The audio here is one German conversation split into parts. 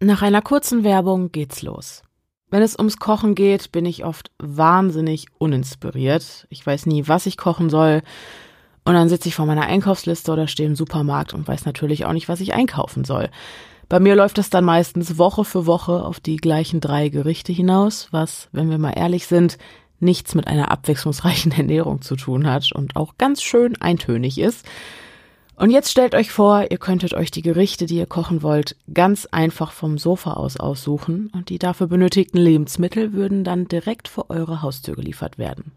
Nach einer kurzen Werbung geht's los. Wenn es ums Kochen geht, bin ich oft wahnsinnig uninspiriert. Ich weiß nie, was ich kochen soll. Und dann sitze ich vor meiner Einkaufsliste oder stehe im Supermarkt und weiß natürlich auch nicht, was ich einkaufen soll. Bei mir läuft es dann meistens Woche für Woche auf die gleichen drei Gerichte hinaus, was, wenn wir mal ehrlich sind, nichts mit einer abwechslungsreichen Ernährung zu tun hat und auch ganz schön eintönig ist. Und jetzt stellt euch vor, ihr könntet euch die Gerichte, die ihr kochen wollt, ganz einfach vom Sofa aus aussuchen und die dafür benötigten Lebensmittel würden dann direkt vor eure Haustür geliefert werden.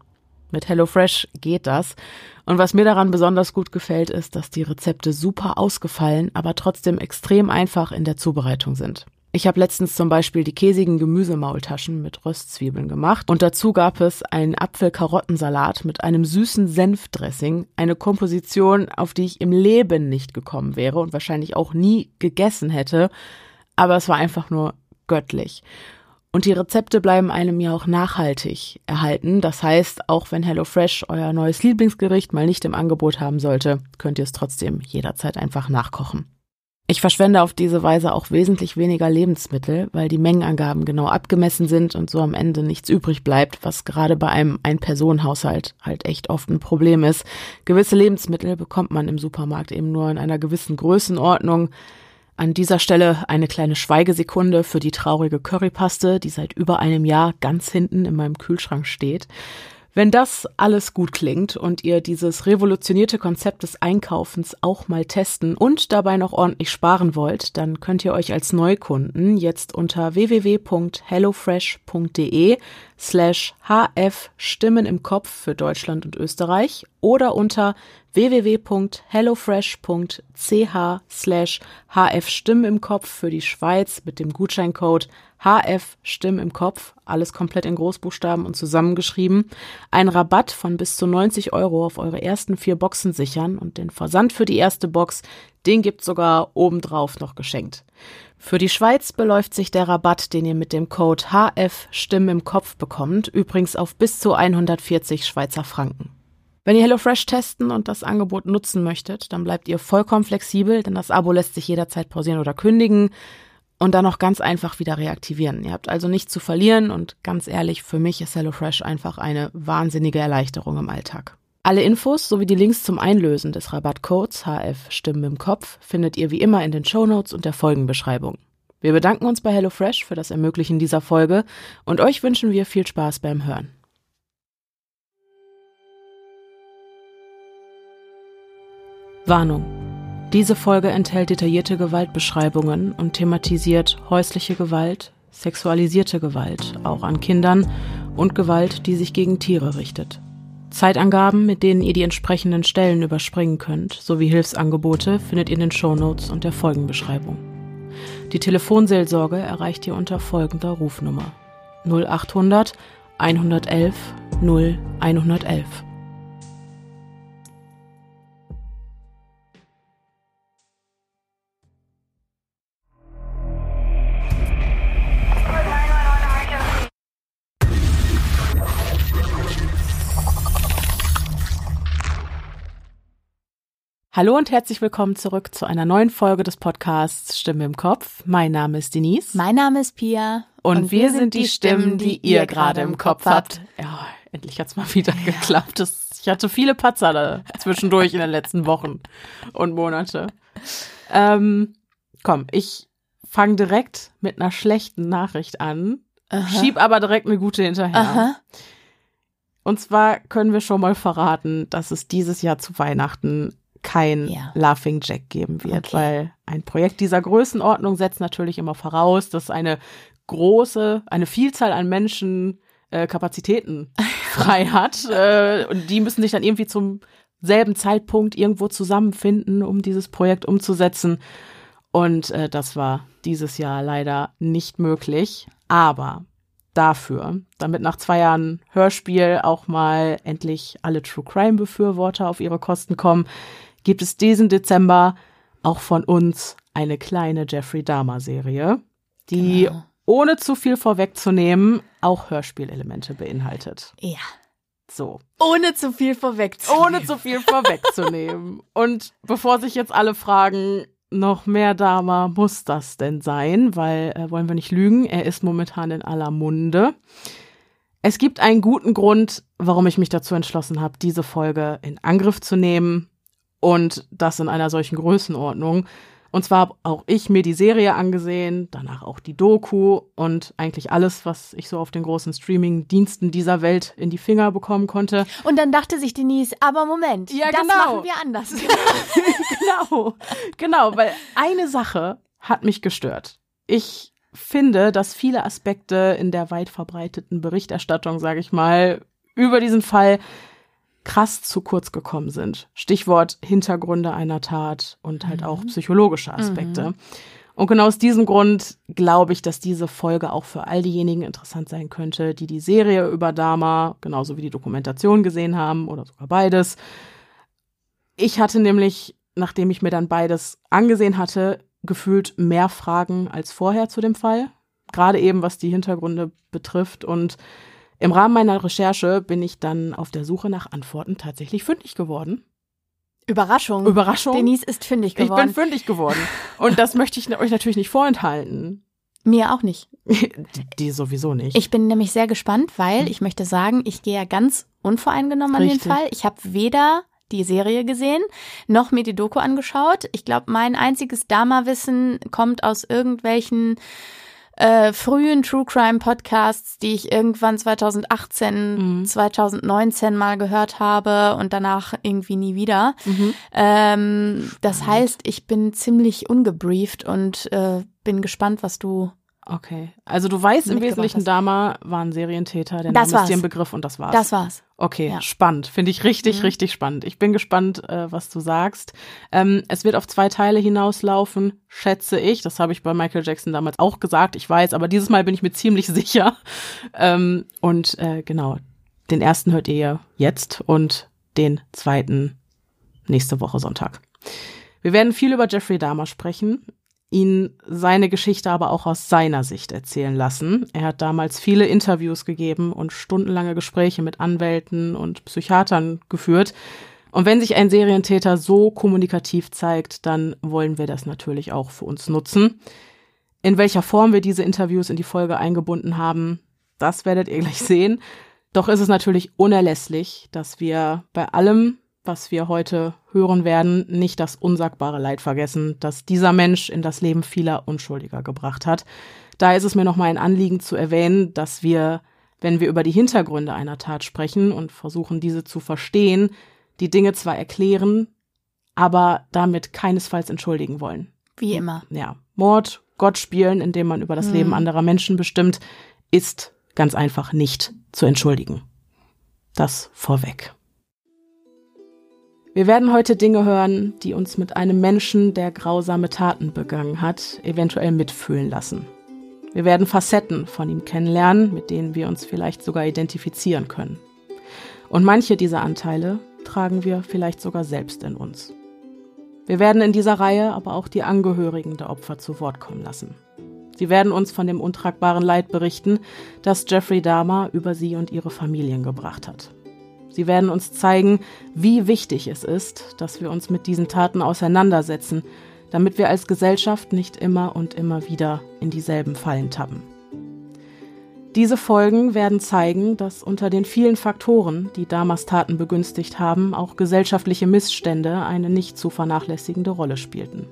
Mit HelloFresh geht das. Und was mir daran besonders gut gefällt, ist, dass die Rezepte super ausgefallen, aber trotzdem extrem einfach in der Zubereitung sind. Ich habe letztens zum Beispiel die käsigen Gemüsemaultaschen mit Röstzwiebeln gemacht und dazu gab es einen Apfel-Karottensalat mit einem süßen Senfdressing, eine Komposition, auf die ich im Leben nicht gekommen wäre und wahrscheinlich auch nie gegessen hätte, aber es war einfach nur göttlich. Und die Rezepte bleiben einem ja auch nachhaltig erhalten. Das heißt, auch wenn HelloFresh euer neues Lieblingsgericht mal nicht im Angebot haben sollte, könnt ihr es trotzdem jederzeit einfach nachkochen. Ich verschwende auf diese Weise auch wesentlich weniger Lebensmittel, weil die Mengenangaben genau abgemessen sind und so am Ende nichts übrig bleibt, was gerade bei einem Ein-Personen-Haushalt halt echt oft ein Problem ist. Gewisse Lebensmittel bekommt man im Supermarkt eben nur in einer gewissen Größenordnung. An dieser Stelle eine kleine Schweigesekunde für die traurige Currypaste, die seit über einem Jahr ganz hinten in meinem Kühlschrank steht. Wenn das alles gut klingt und ihr dieses revolutionierte Konzept des Einkaufens auch mal testen und dabei noch ordentlich sparen wollt, dann könnt ihr euch als Neukunden jetzt unter www.hellofresh.de slash hf Stimmen im Kopf für Deutschland und Österreich oder unter www.hellofresh.ch slash hf Stimmen im Kopf für die Schweiz mit dem Gutscheincode HF Stimmen im Kopf, alles komplett in Großbuchstaben und zusammengeschrieben, einen Rabatt von bis zu 90 Euro auf eure ersten vier Boxen sichern und den Versand für die erste Box, den gibt's sogar obendrauf noch geschenkt. Für die Schweiz beläuft sich der Rabatt, den ihr mit dem Code HF Stimmen im Kopf bekommt, übrigens auf bis zu 140 Schweizer Franken. Wenn ihr HelloFresh testen und das Angebot nutzen möchtet, dann bleibt ihr vollkommen flexibel, denn das Abo lässt sich jederzeit pausieren oder kündigen und dann auch ganz einfach wieder reaktivieren. Ihr habt also nichts zu verlieren und ganz ehrlich, für mich ist HelloFresh einfach eine wahnsinnige Erleichterung im Alltag. Alle Infos sowie die Links zum Einlösen des Rabattcodes HF Stimmen im Kopf findet ihr wie immer in den Shownotes und der Folgenbeschreibung. Wir bedanken uns bei HelloFresh für das Ermöglichen dieser Folge und euch wünschen wir viel Spaß beim Hören. Warnung. Diese Folge enthält detaillierte Gewaltbeschreibungen und thematisiert häusliche Gewalt, sexualisierte Gewalt, auch an Kindern und Gewalt, die sich gegen Tiere richtet. Zeitangaben, mit denen ihr die entsprechenden Stellen überspringen könnt, sowie Hilfsangebote findet ihr in den Shownotes und der Folgenbeschreibung. Die Telefonseelsorge erreicht ihr unter folgender Rufnummer 0800 111 0 Hallo und herzlich willkommen zurück zu einer neuen Folge des Podcasts Stimme im Kopf. Mein Name ist Denise. Mein Name ist Pia. Und, und wir, wir, sind die Stimmen, die ihr gerade im Kopf habt. Ja, endlich hat's mal wieder ja. geklappt. Das, ich hatte viele Patzer da zwischendurch in den letzten Wochen und Monate. Ähm, komm, ich fange direkt mit einer schlechten Nachricht an, Aha. schieb aber direkt eine gute hinterher. Aha. Und zwar können wir schon mal verraten, dass es dieses Jahr zu Weihnachten kein ja. Laughing Jack geben wird, okay. weil ein Projekt dieser Größenordnung setzt natürlich immer voraus, dass eine große, eine Vielzahl an Menschen äh, Kapazitäten frei hat äh, und die müssen sich dann irgendwie zum selben Zeitpunkt irgendwo zusammenfinden, um dieses Projekt umzusetzen. Und äh, das war dieses Jahr leider nicht möglich. Aber dafür, damit nach zwei Jahren Hörspiel auch mal endlich alle True Crime Befürworter auf ihre Kosten kommen, gibt es diesen Dezember auch von uns eine kleine Jeffrey Dahmer Serie, die genau. ohne zu viel vorwegzunehmen auch Hörspielelemente beinhaltet. Ja. So. Ohne zu viel vorwegzunehmen. Ohne zu viel vorwegzunehmen. Und bevor sich jetzt alle fragen, noch mehr Dama muss das denn sein, weil äh, wollen wir nicht lügen, er ist momentan in aller Munde. Es gibt einen guten Grund, warum ich mich dazu entschlossen habe, diese Folge in Angriff zu nehmen und das in einer solchen Größenordnung. Und zwar habe auch ich mir die Serie angesehen, danach auch die Doku und eigentlich alles, was ich so auf den großen Streaming-Diensten dieser Welt in die Finger bekommen konnte. Und dann dachte sich Denise, aber Moment, Ja, das genau. machen wir anders. genau, genau, weil eine Sache hat mich gestört. Ich finde, dass viele Aspekte in der weit verbreiteten Berichterstattung, sage ich mal, über diesen Fall krass zu kurz gekommen sind. Stichwort Hintergründe einer Tat und halt auch psychologische Aspekte. Und genau aus diesem Grund glaube ich, dass diese Folge auch für all diejenigen interessant sein könnte, die die Serie über Dama, genauso wie die Dokumentation gesehen haben oder sogar beides. Ich hatte nämlich, nachdem ich mir dann beides angesehen hatte, gefühlt mehr Fragen als vorher zu dem Fall. Gerade eben, was die Hintergründe betrifft. Und im Rahmen meiner Recherche bin ich dann auf der Suche nach Antworten tatsächlich fündig geworden. Überraschung. Überraschung. Denise ist fündig ich bin geworden. fündig geworden. Und das möchte ich euch natürlich nicht vorenthalten. Mir auch nicht. Die, die sowieso nicht. Ich bin nämlich sehr gespannt, weil ich möchte sagen, ich gehe ja ganz unvoreingenommen an Richtig. den Fall. Ich habe weder die Serie gesehen, noch mir die Doku angeschaut. Ich glaube, mein einziges Dama-Wissen kommt aus irgendwelchen äh, frühen True Crime Podcasts, die ich irgendwann 2018, Mhm. 2019 mal gehört habe und danach irgendwie nie wieder. Mhm. Ähm, das heißt, ich bin ziemlich ungebrieft und äh, bin gespannt, was du. Okay. Also du weißt im Wesentlichen. Dama war ein Serientäter, der Das Name ist dir war's. ein Begriff und das war's. Das war's. Okay, Ja. spannend. Finde ich richtig, Mhm. richtig spannend. Ich bin gespannt, äh, was du sagst. Ähm, es wird auf zwei Teile hinauslaufen, schätze ich. Das habe ich bei Michael Jackson damals auch gesagt. Ich weiß, aber dieses Mal bin ich mir ziemlich sicher. Ähm, und äh, genau, den ersten hört ihr jetzt und den zweiten nächste Woche Sonntag. Wir werden viel über Jeffrey Dahmer sprechen, ihn seine Geschichte aber auch aus seiner Sicht erzählen lassen. Er hat damals viele Interviews gegeben und stundenlange Gespräche mit Anwälten und Psychiatern geführt. Und wenn sich ein Serientäter so kommunikativ zeigt, dann wollen wir das natürlich auch für uns nutzen. In welcher Form wir diese Interviews in die Folge eingebunden haben, das werdet ihr gleich sehen. Doch ist es natürlich unerlässlich, dass wir bei allem, was wir heute hören werden, nicht das unsagbare Leid vergessen, das dieser Mensch in das Leben vieler Unschuldiger gebracht hat. Da ist es mir nochmal ein Anliegen zu erwähnen, dass wir, wenn wir über die Hintergründe einer Tat sprechen und versuchen, diese zu verstehen, die Dinge zwar erklären, aber damit keinesfalls entschuldigen wollen Wie immer. ja, Mord, Gott spielen, indem man über das Mhm. Leben anderer Menschen bestimmt, ist ganz einfach nicht zu entschuldigen. Das vorweg. Wir werden heute Dinge hören, die uns mit einem Menschen, der grausame Taten begangen hat, eventuell mitfühlen lassen. Wir werden Facetten von ihm kennenlernen, mit denen wir uns vielleicht sogar identifizieren können. Und manche dieser Anteile tragen wir vielleicht sogar selbst in uns. Wir werden in dieser Reihe aber auch die Angehörigen der Opfer zu Wort kommen lassen. Sie werden uns von dem untragbaren Leid berichten, das Jeffrey Dahmer über sie und ihre Familien gebracht hat. Sie werden uns zeigen, wie wichtig es ist, dass wir uns mit diesen Taten auseinandersetzen, damit wir als Gesellschaft nicht immer und immer wieder in dieselben Fallen tappen. Diese Folgen werden zeigen, dass unter den vielen Faktoren, die Damas Taten begünstigt haben, auch gesellschaftliche Missstände eine nicht zu vernachlässigende Rolle spielten.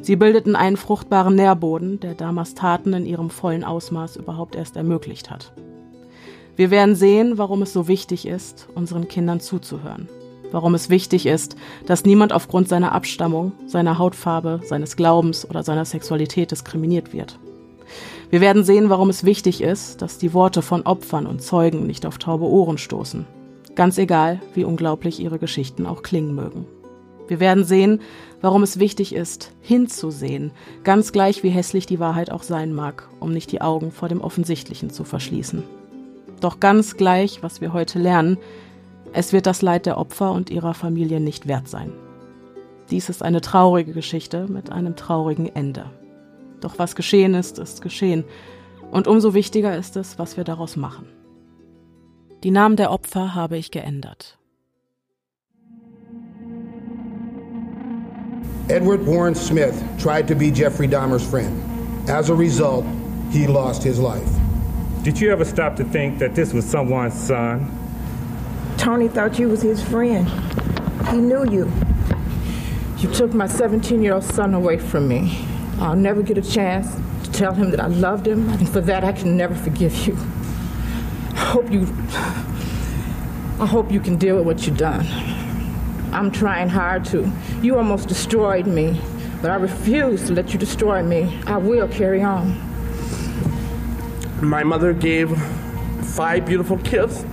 Sie bildeten einen fruchtbaren Nährboden, der Damas Taten in ihrem vollen Ausmaß überhaupt erst ermöglicht hat. Wir werden sehen, warum es so wichtig ist, unseren Kindern zuzuhören. Warum es wichtig ist, dass niemand aufgrund seiner Abstammung, seiner Hautfarbe, seines Glaubens oder seiner Sexualität diskriminiert wird. Wir werden sehen, warum es wichtig ist, dass die Worte von Opfern und Zeugen nicht auf taube Ohren stoßen. Ganz egal, wie unglaublich ihre Geschichten auch klingen mögen. Wir werden sehen, warum es wichtig ist, hinzusehen, ganz gleich wie hässlich die Wahrheit auch sein mag, um nicht die Augen vor dem Offensichtlichen zu verschließen. Doch ganz gleich, was wir heute lernen, es wird das Leid der Opfer und ihrer Familie nicht wert sein. Dies ist eine traurige Geschichte mit einem traurigen Ende. Doch was geschehen ist, ist geschehen. Und umso wichtiger ist es, was wir daraus machen. Die Namen der Opfer habe ich geändert. Edward Warren Smith tried to be Jeffrey Dahmer's friend. As a result, he lost his life. Did you ever stop to think that this was someone's son? Tony thought you was his friend. He knew you. You took my 17 year old son away from me. I'll never get a chance to tell him that I loved him, and for that I can never forgive you. I hope you. I hope you can deal with what you've done. I'm trying hard to. You almost destroyed me, but I refuse to let you destroy me. I will carry on. My mother gave five beautiful kids.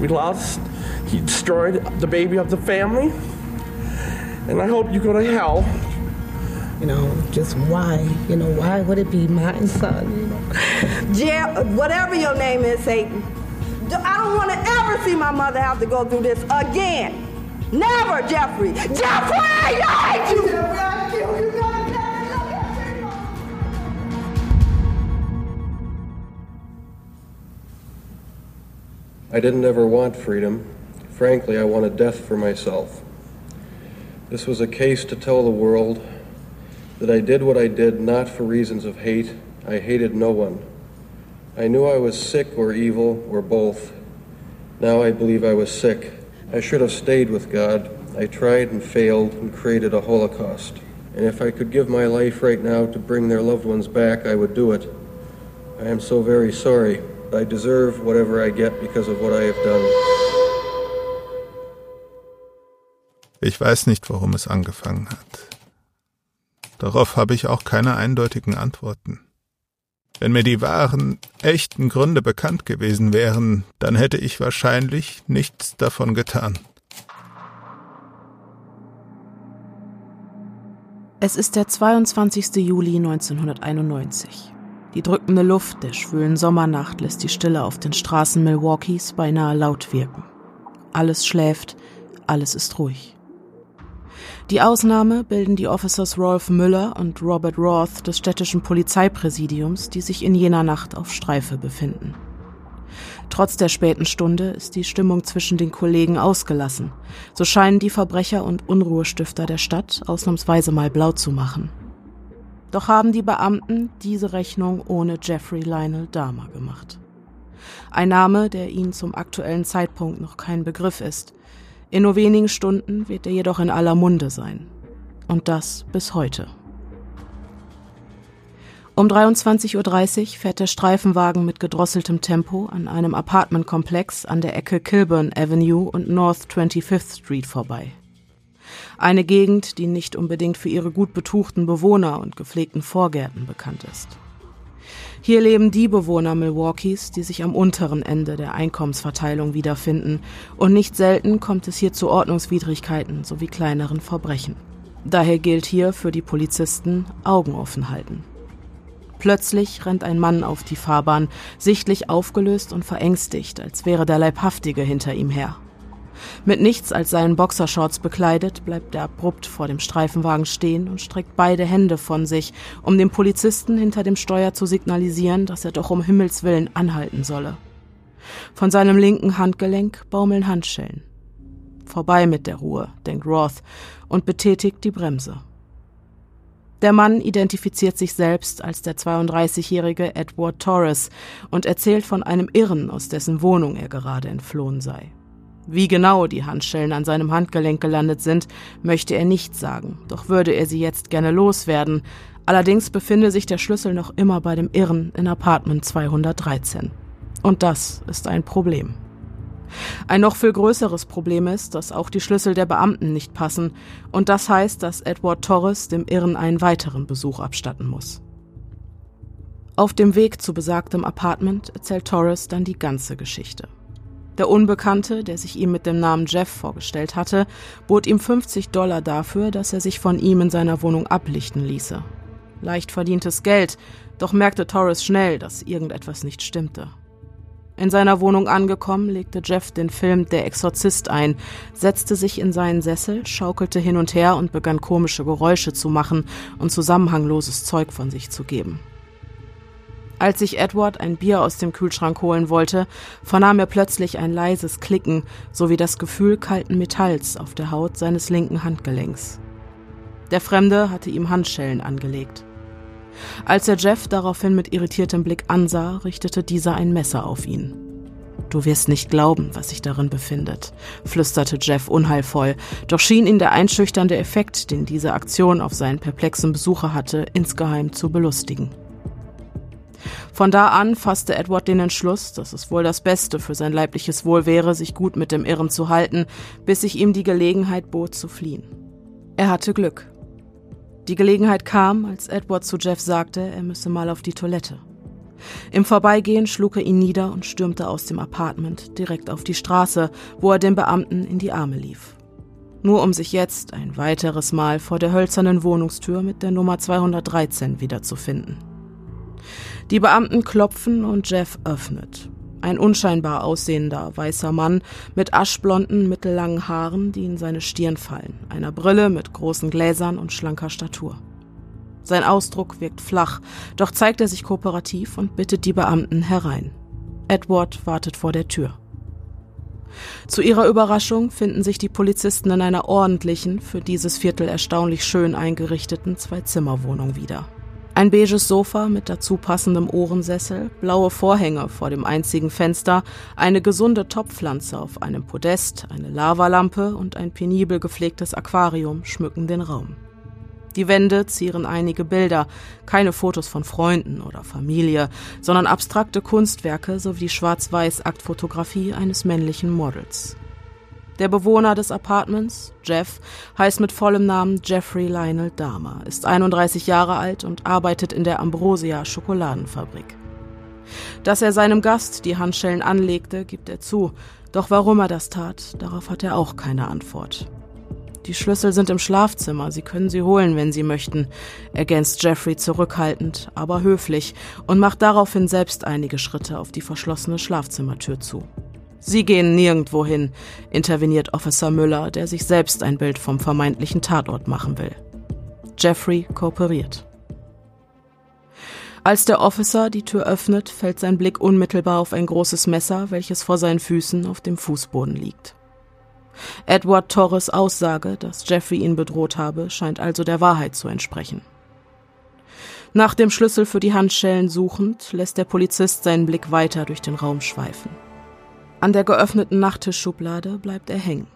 We lost. He destroyed the baby of the family. And I hope you go to hell. You know, just why? You know, why would it be my son? You know? Jeff, whatever your name is, Satan. I don't want to ever see my mother have to go through this again. Never, Jeffrey. Jeffrey, I hate you. Jeffrey, I kill you. I didn't ever want freedom. Frankly, I wanted death for myself. This was a case to tell the world that I did what I did not for reasons of hate. I hated no one. I knew I was sick or evil or both. Now I believe I was sick. I should have stayed with God. I tried and failed and created a Holocaust. And if I could give my life right now to bring their loved ones back, I would do it. I am so very sorry. I deserve whatever I get because of what I have done. Ich weiß nicht, warum es angefangen hat. Darauf habe ich auch keine eindeutigen Antworten. Wenn mir die wahren, echten Gründe bekannt gewesen wären, dann hätte ich wahrscheinlich nichts davon getan. Es ist der 22. Juli 1991. Die drückende Luft der schwülen Sommernacht lässt die Stille auf den Straßen Milwaukees beinahe laut wirken. Alles schläft, alles ist ruhig. Die Ausnahme bilden die Officers Rolf Müller und Robert Roth des städtischen Polizeipräsidiums, die sich in jener Nacht auf Streife befinden. Trotz der späten Stunde ist die Stimmung zwischen den Kollegen ausgelassen. So scheinen die Verbrecher und Unruhestifter der Stadt ausnahmsweise mal blau zu machen. Doch haben die Beamten diese Rechnung ohne Jeffrey Lionel Dahmer gemacht. Ein Name, der ihnen zum aktuellen Zeitpunkt noch kein Begriff ist, in nur wenigen Stunden wird er jedoch in aller Munde sein. Und das bis heute. Um 23.30 Uhr fährt der Streifenwagen mit gedrosseltem Tempo an einem Apartmentkomplex an der Ecke Kilburn Avenue und North 25th Street vorbei. Eine Gegend, die nicht unbedingt für ihre gut betuchten Bewohner und gepflegten Vorgärten bekannt ist. Hier leben die Bewohner Milwaukees, die sich am unteren Ende der Einkommensverteilung wiederfinden, und nicht selten kommt es hier zu Ordnungswidrigkeiten sowie kleineren Verbrechen. Daher gilt hier für die Polizisten Augen offen halten. Plötzlich rennt ein Mann auf die Fahrbahn, sichtlich aufgelöst und verängstigt, als wäre der Leibhaftige hinter ihm her. Mit nichts als seinen Boxershorts bekleidet, bleibt er abrupt vor dem Streifenwagen stehen und streckt beide Hände von sich, um dem Polizisten hinter dem Steuer zu signalisieren, dass er doch um Himmels willen anhalten solle. Von seinem linken Handgelenk baumeln Handschellen. Vorbei mit der Ruhe, denkt Roth und betätigt die Bremse. Der Mann identifiziert sich selbst als der 32-jährige Edward Torres und erzählt von einem Irren, aus dessen Wohnung er gerade entflohen sei. Wie genau die Handschellen an seinem Handgelenk gelandet sind, möchte er nicht sagen, doch würde er sie jetzt gerne loswerden. Allerdings befinde sich der Schlüssel noch immer bei dem Irren in Apartment 213. Und das ist ein Problem. Ein noch viel größeres Problem ist, dass auch die Schlüssel der Beamten nicht passen, und das heißt, dass Edward Torres dem Irren einen weiteren Besuch abstatten muss. Auf dem Weg zu besagtem Apartment erzählt Torres dann die ganze Geschichte. Der Unbekannte, der sich ihm mit dem Namen Jeff vorgestellt hatte, bot ihm 50 Dollar dafür, dass er sich von ihm in seiner Wohnung ablichten ließe. Leicht verdientes Geld, doch merkte Torres schnell, dass irgendetwas nicht stimmte. In seiner Wohnung angekommen, legte Jeff den Film Der Exorzist ein, setzte sich in seinen Sessel, schaukelte hin und her und begann komische Geräusche zu machen und zusammenhangloses Zeug von sich zu geben. Als sich Edward ein Bier aus dem Kühlschrank holen wollte, vernahm er plötzlich ein leises Klicken sowie das Gefühl kalten Metalls auf der Haut seines linken Handgelenks. Der Fremde hatte ihm Handschellen angelegt. Als er Jeff daraufhin mit irritiertem Blick ansah, richtete dieser ein Messer auf ihn. Du wirst nicht glauben, was sich darin befindet, flüsterte Jeff unheilvoll, doch schien ihn der einschüchternde Effekt, den diese Aktion auf seinen perplexen Besucher hatte, insgeheim zu belustigen. Von da an fasste Edward den Entschluss, dass es wohl das Beste für sein leibliches Wohl wäre, sich gut mit dem Irren zu halten, bis sich ihm die Gelegenheit bot zu fliehen. Er hatte Glück. Die Gelegenheit kam, als Edward zu Jeff sagte, er müsse mal auf die Toilette. Im Vorbeigehen schlug er ihn nieder und stürmte aus dem Apartment direkt auf die Straße, wo er dem Beamten in die Arme lief. Nur um sich jetzt ein weiteres Mal vor der hölzernen Wohnungstür mit der Nummer 213 wiederzufinden. Die Beamten klopfen und Jeff öffnet. Ein unscheinbar aussehender weißer Mann mit aschblonden, mittellangen Haaren, die in seine Stirn fallen, einer Brille mit großen Gläsern und schlanker Statur. Sein Ausdruck wirkt flach, doch zeigt er sich kooperativ und bittet die Beamten herein. Edward wartet vor der Tür. Zu ihrer Überraschung finden sich die Polizisten in einer ordentlichen, für dieses Viertel erstaunlich schön eingerichteten Zwei-Zimmer-Wohnung wieder. Ein beiges Sofa mit dazu passendem Ohrensessel, blaue Vorhänge vor dem einzigen Fenster, eine gesunde Topfpflanze auf einem Podest, eine Lavalampe und ein penibel gepflegtes Aquarium schmücken den Raum. Die Wände zieren einige Bilder, keine Fotos von Freunden oder Familie, sondern abstrakte Kunstwerke sowie die Schwarz-Weiß-Aktfotografie eines männlichen Models. Der Bewohner des Apartments, Jeff, heißt mit vollem Namen Jeffrey Lionel Dahmer, ist 31 Jahre alt und arbeitet in der Ambrosia Schokoladenfabrik. Dass er seinem Gast die Handschellen anlegte, gibt er zu, doch warum er das tat, darauf hat er auch keine Antwort. Die Schlüssel sind im Schlafzimmer, Sie können sie holen, wenn Sie möchten, ergänzt Jeffrey zurückhaltend, aber höflich und macht daraufhin selbst einige Schritte auf die verschlossene Schlafzimmertür zu. Sie gehen nirgendwo hin, interveniert Officer Müller, der sich selbst ein Bild vom vermeintlichen Tatort machen will. Jeffrey kooperiert. Als der Officer die Tür öffnet, fällt sein Blick unmittelbar auf ein großes Messer, welches vor seinen Füßen auf dem Fußboden liegt. Edward Torres Aussage, dass Jeffrey ihn bedroht habe, scheint also der Wahrheit zu entsprechen. Nach dem Schlüssel für die Handschellen suchend, lässt der Polizist seinen Blick weiter durch den Raum schweifen. An der geöffneten Nachttischschublade bleibt er hängen.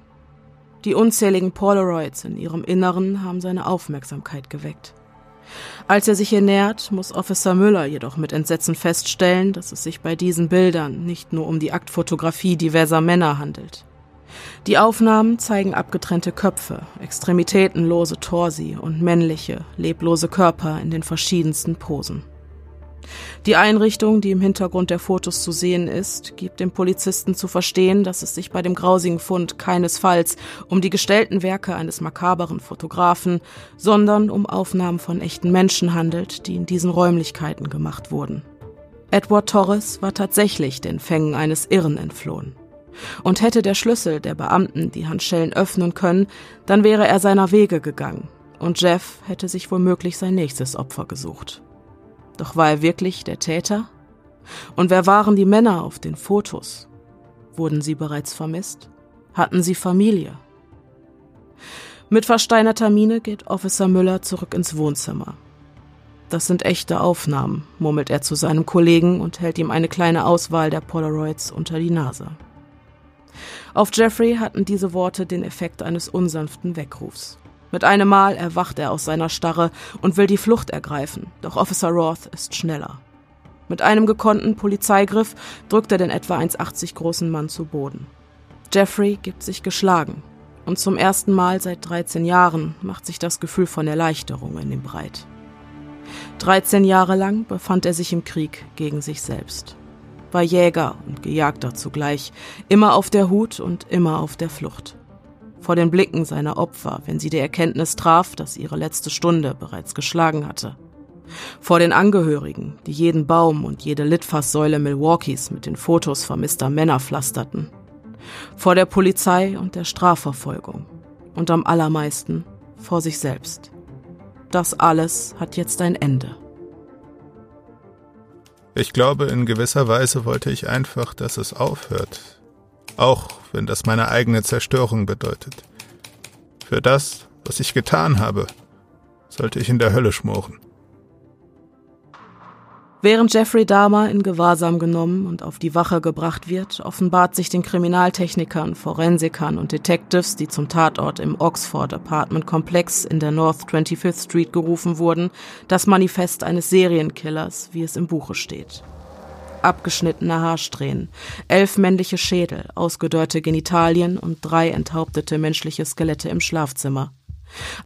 Die unzähligen Polaroids in ihrem Inneren haben seine Aufmerksamkeit geweckt. Als er sich ihr nähert, muss Officer Müller jedoch mit Entsetzen feststellen, dass es sich bei diesen Bildern nicht nur um die Aktfotografie diverser Männer handelt. Die Aufnahmen zeigen abgetrennte Köpfe, extremitätenlose Torsi und männliche, leblose Körper in den verschiedensten Posen. Die Einrichtung, die im Hintergrund der Fotos zu sehen ist, gibt dem Polizisten zu verstehen, dass es sich bei dem grausigen Fund keinesfalls um die gestellten Werke eines makaberen Fotografen, sondern um Aufnahmen von echten Menschen handelt, die in diesen Räumlichkeiten gemacht wurden. Edward Torres war tatsächlich den Fängen eines Irren entflohen. Und hätte der Schlüssel der Beamten die Handschellen öffnen können, dann wäre er seiner Wege gegangen, und Jeff hätte sich womöglich sein nächstes Opfer gesucht. Doch war er wirklich der Täter? Und wer waren die Männer auf den Fotos? Wurden sie bereits vermisst? Hatten sie Familie? Mit versteinerter Miene geht Officer Müller zurück ins Wohnzimmer. Das sind echte Aufnahmen, murmelt er zu seinem Kollegen und hält ihm eine kleine Auswahl der Polaroids unter die Nase. Auf Jeffrey hatten diese Worte den Effekt eines unsanften Weckrufs. Mit einem Mal erwacht er aus seiner Starre und will die Flucht ergreifen, doch Officer Roth ist schneller. Mit einem gekonnten Polizeigriff drückt er den etwa 1,80 großen Mann zu Boden. Jeffrey gibt sich geschlagen und zum ersten Mal seit 13 Jahren macht sich das Gefühl von Erleichterung in ihm breit. 13 Jahre lang befand er sich im Krieg gegen sich selbst, war Jäger und Gejagter zugleich, immer auf der Hut und immer auf der Flucht vor den Blicken seiner Opfer, wenn sie die Erkenntnis traf, dass ihre letzte Stunde bereits geschlagen hatte. Vor den Angehörigen, die jeden Baum und jede Litfaßsäule Milwaukees mit den Fotos vermisster Männer pflasterten. Vor der Polizei und der Strafverfolgung. Und am allermeisten vor sich selbst. Das alles hat jetzt ein Ende. Ich glaube, in gewisser Weise wollte ich einfach, dass es aufhört, auch wenn das meine eigene Zerstörung bedeutet. Für das, was ich getan habe, sollte ich in der Hölle schmoren. Während Jeffrey Dahmer in Gewahrsam genommen und auf die Wache gebracht wird, offenbart sich den Kriminaltechnikern, Forensikern und Detectives, die zum Tatort im Oxford Apartment Komplex in der North 25th Street gerufen wurden, das Manifest eines Serienkillers, wie es im Buche steht. Abgeschnittene Haarsträhnen, elf männliche Schädel, ausgedörrte Genitalien und drei enthauptete menschliche Skelette im Schlafzimmer.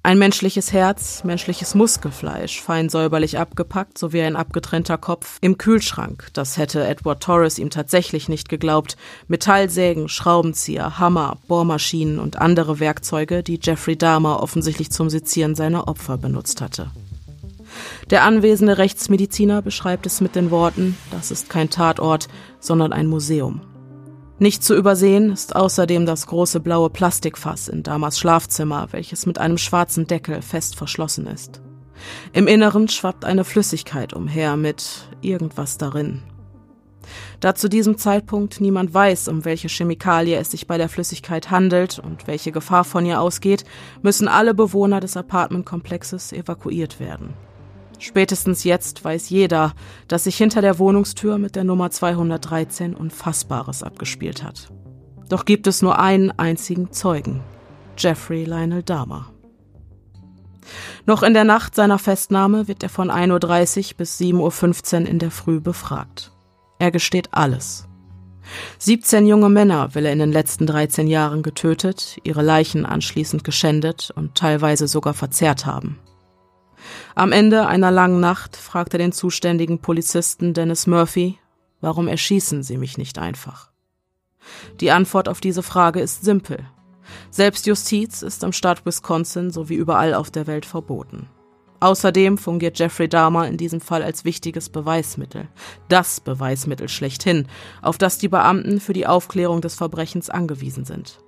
Ein menschliches Herz, menschliches Muskelfleisch, fein säuberlich abgepackt, sowie ein abgetrennter Kopf im Kühlschrank. Das hätte Edward Torres ihm tatsächlich nicht geglaubt. Metallsägen, Schraubenzieher, Hammer, Bohrmaschinen und andere Werkzeuge, die Jeffrey Dahmer offensichtlich zum Sezieren seiner Opfer benutzt hatte. Der anwesende Rechtsmediziner beschreibt es mit den Worten, das ist kein Tatort, sondern ein Museum. Nicht zu übersehen ist außerdem das große blaue Plastikfass in Damas Schlafzimmer, welches mit einem schwarzen Deckel fest verschlossen ist. Im Inneren schwappt eine Flüssigkeit umher mit irgendwas darin. Da zu diesem Zeitpunkt niemand weiß, um welche Chemikalie es sich bei der Flüssigkeit handelt und welche Gefahr von ihr ausgeht, müssen alle Bewohner des Apartmentkomplexes evakuiert werden. Spätestens jetzt weiß jeder, dass sich hinter der Wohnungstür mit der Nummer 213 Unfassbares abgespielt hat. Doch gibt es nur einen einzigen Zeugen, Jeffrey Lionel Dahmer. Noch in der Nacht seiner Festnahme wird er von 1.30 Uhr bis 7.15 Uhr in der Früh befragt. Er gesteht alles. 17 junge Männer will er in den letzten 13 Jahren getötet, ihre Leichen anschließend geschändet und teilweise sogar verzehrt haben. Am Ende einer langen Nacht fragt er den zuständigen Polizisten Dennis Murphy, warum erschießen Sie mich nicht einfach? Die Antwort auf diese Frage ist simpel. Selbstjustiz ist im Staat Wisconsin sowie überall auf der Welt verboten. Außerdem fungiert Jeffrey Dahmer in diesem Fall als wichtiges Beweismittel, das Beweismittel schlechthin, auf das die Beamten für die Aufklärung des Verbrechens angewiesen sind.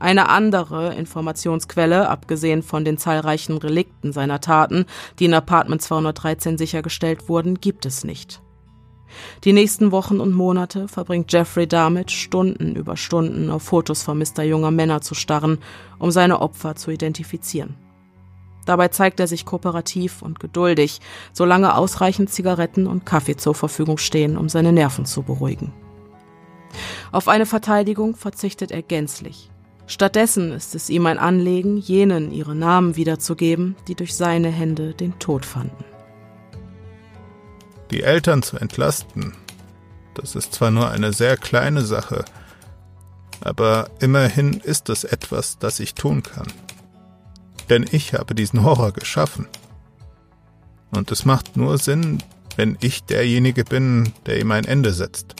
Eine andere Informationsquelle, abgesehen von den zahlreichen Relikten seiner Taten, die in Apartment 213 sichergestellt wurden, gibt es nicht. Die nächsten Wochen und Monate verbringt Jeffrey damit, Stunden über Stunden auf Fotos vermisster junger Männer zu starren, um seine Opfer zu identifizieren. Dabei zeigt er sich kooperativ und geduldig, solange ausreichend Zigaretten und Kaffee zur Verfügung stehen, um seine Nerven zu beruhigen. Auf eine Verteidigung verzichtet er gänzlich. Stattdessen ist es ihm ein Anliegen, jenen ihre Namen wiederzugeben, die durch seine Hände den Tod fanden. Die Eltern zu entlasten, das ist zwar nur eine sehr kleine Sache, aber immerhin ist es etwas, das ich tun kann. Denn ich habe diesen Horror geschaffen. Und es macht nur Sinn, wenn ich derjenige bin, der ihm ein Ende setzt.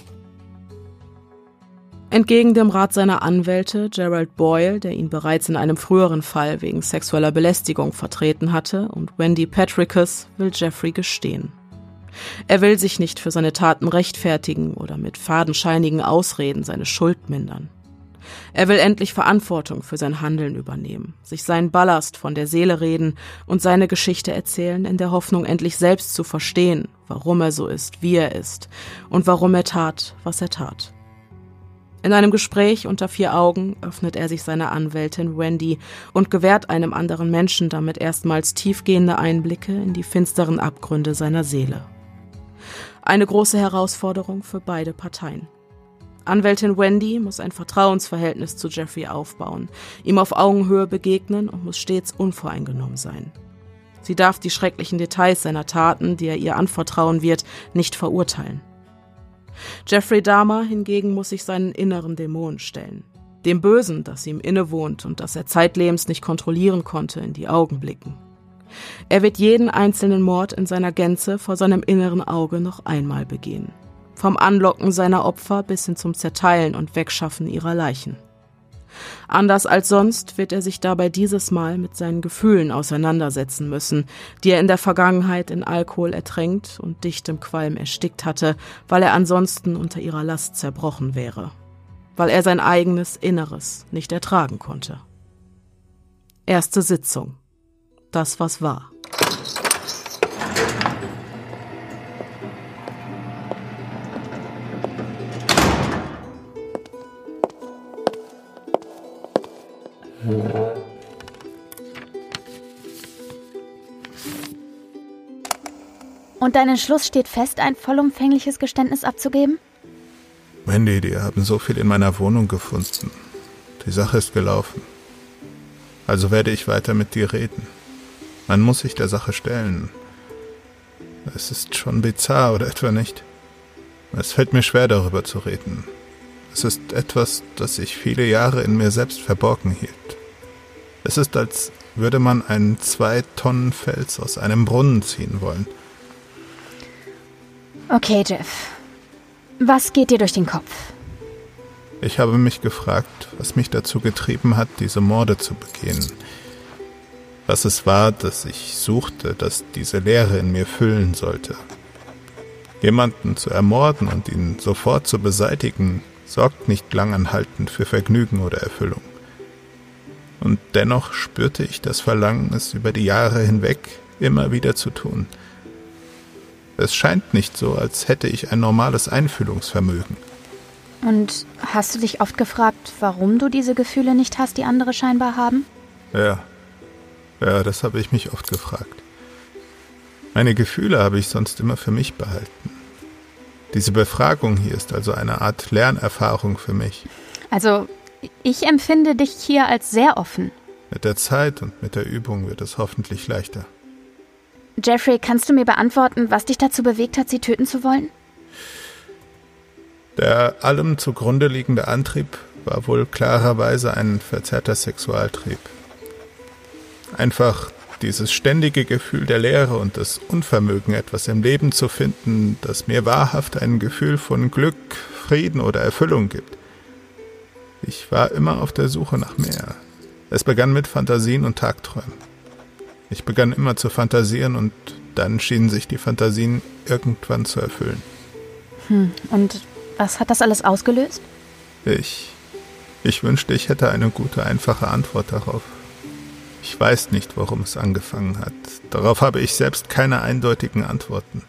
Entgegen dem Rat seiner Anwälte Gerald Boyle, der ihn bereits in einem früheren Fall wegen sexueller Belästigung vertreten hatte, und Wendy Patricus will Jeffrey gestehen. Er will sich nicht für seine Taten rechtfertigen oder mit fadenscheinigen Ausreden seine Schuld mindern. Er will endlich Verantwortung für sein Handeln übernehmen, sich seinen Ballast von der Seele reden und seine Geschichte erzählen, in der Hoffnung, endlich selbst zu verstehen, warum er so ist, wie er ist und warum er tat, was er tat. In einem Gespräch unter vier Augen öffnet er sich seiner Anwältin Wendy und gewährt einem anderen Menschen damit erstmals tiefgehende Einblicke in die finsteren Abgründe seiner Seele. Eine große Herausforderung für beide Parteien. Anwältin Wendy muss ein Vertrauensverhältnis zu Jeffrey aufbauen, ihm auf Augenhöhe begegnen und muss stets unvoreingenommen sein. Sie darf die schrecklichen Details seiner Taten, die er ihr anvertrauen wird, nicht verurteilen. Jeffrey Dahmer hingegen muss sich seinen inneren Dämonen stellen. Dem Bösen, das ihm innewohnt und das er zeitlebens nicht kontrollieren konnte, in die Augen blicken. Er wird jeden einzelnen Mord in seiner Gänze vor seinem inneren Auge noch einmal begehen. Vom Anlocken seiner Opfer bis hin zum Zerteilen und Wegschaffen ihrer Leichen. Anders als sonst wird er sich dabei dieses Mal mit seinen Gefühlen auseinandersetzen müssen, die er in der Vergangenheit in Alkohol ertränkt und dichtem Qualm erstickt hatte, weil er ansonsten unter ihrer Last zerbrochen wäre, weil er sein eigenes Inneres nicht ertragen konnte. Erste Sitzung. Das, was war. Und dein Entschluss steht fest, ein vollumfängliches Geständnis abzugeben? Wendy, die haben so viel in meiner Wohnung gefunden. Die Sache ist gelaufen. Also werde ich weiter mit dir reden. Man muss sich der Sache stellen. Es ist schon bizarr, oder etwa nicht? Es fällt mir schwer, darüber zu reden. Es ist etwas, das ich viele Jahre in mir selbst verborgen hielt. Es ist, als würde man einen zwei Tonnen Fels aus einem Brunnen ziehen wollen. Okay, Jeff. Was geht dir durch den Kopf? Ich habe mich gefragt, was mich dazu getrieben hat, diese Morde zu begehen. Was es war, das ich suchte, das diese Leere in mir füllen sollte. Jemanden zu ermorden und ihn sofort zu beseitigen, sorgt nicht langanhaltend für Vergnügen oder Erfüllung. Und dennoch spürte ich das Verlangen, es über die Jahre hinweg immer wieder zu tun. Es scheint nicht so, als hätte ich ein normales Einfühlungsvermögen. Und hast du dich oft gefragt, warum du diese Gefühle nicht hast, die andere scheinbar haben? Ja. Ja, das habe ich mich oft gefragt. Meine Gefühle habe ich sonst immer für mich behalten. Diese Befragung hier ist also eine Art Lernerfahrung für mich. Also, ich empfinde dich hier als sehr offen. Mit der Zeit und mit der Übung wird es hoffentlich leichter. Jeffrey, kannst du mir beantworten, was dich dazu bewegt hat, sie töten zu wollen? Der allem zugrunde liegende Antrieb war wohl klarerweise ein verzerrter Sexualtrieb. Einfach dieses ständige Gefühl der Leere und das Unvermögen, etwas im Leben zu finden, das mir wahrhaft ein Gefühl von Glück, Frieden oder Erfüllung gibt. Ich war immer auf der Suche nach mehr. Es begann mit Fantasien und Tagträumen. Ich begann immer zu fantasieren und dann schienen sich die Fantasien irgendwann zu erfüllen. Hm, und was hat das alles ausgelöst? Ich. Ich wünschte, ich hätte eine gute, einfache Antwort darauf. Ich weiß nicht, warum es angefangen hat. Darauf habe ich selbst keine eindeutigen Antworten.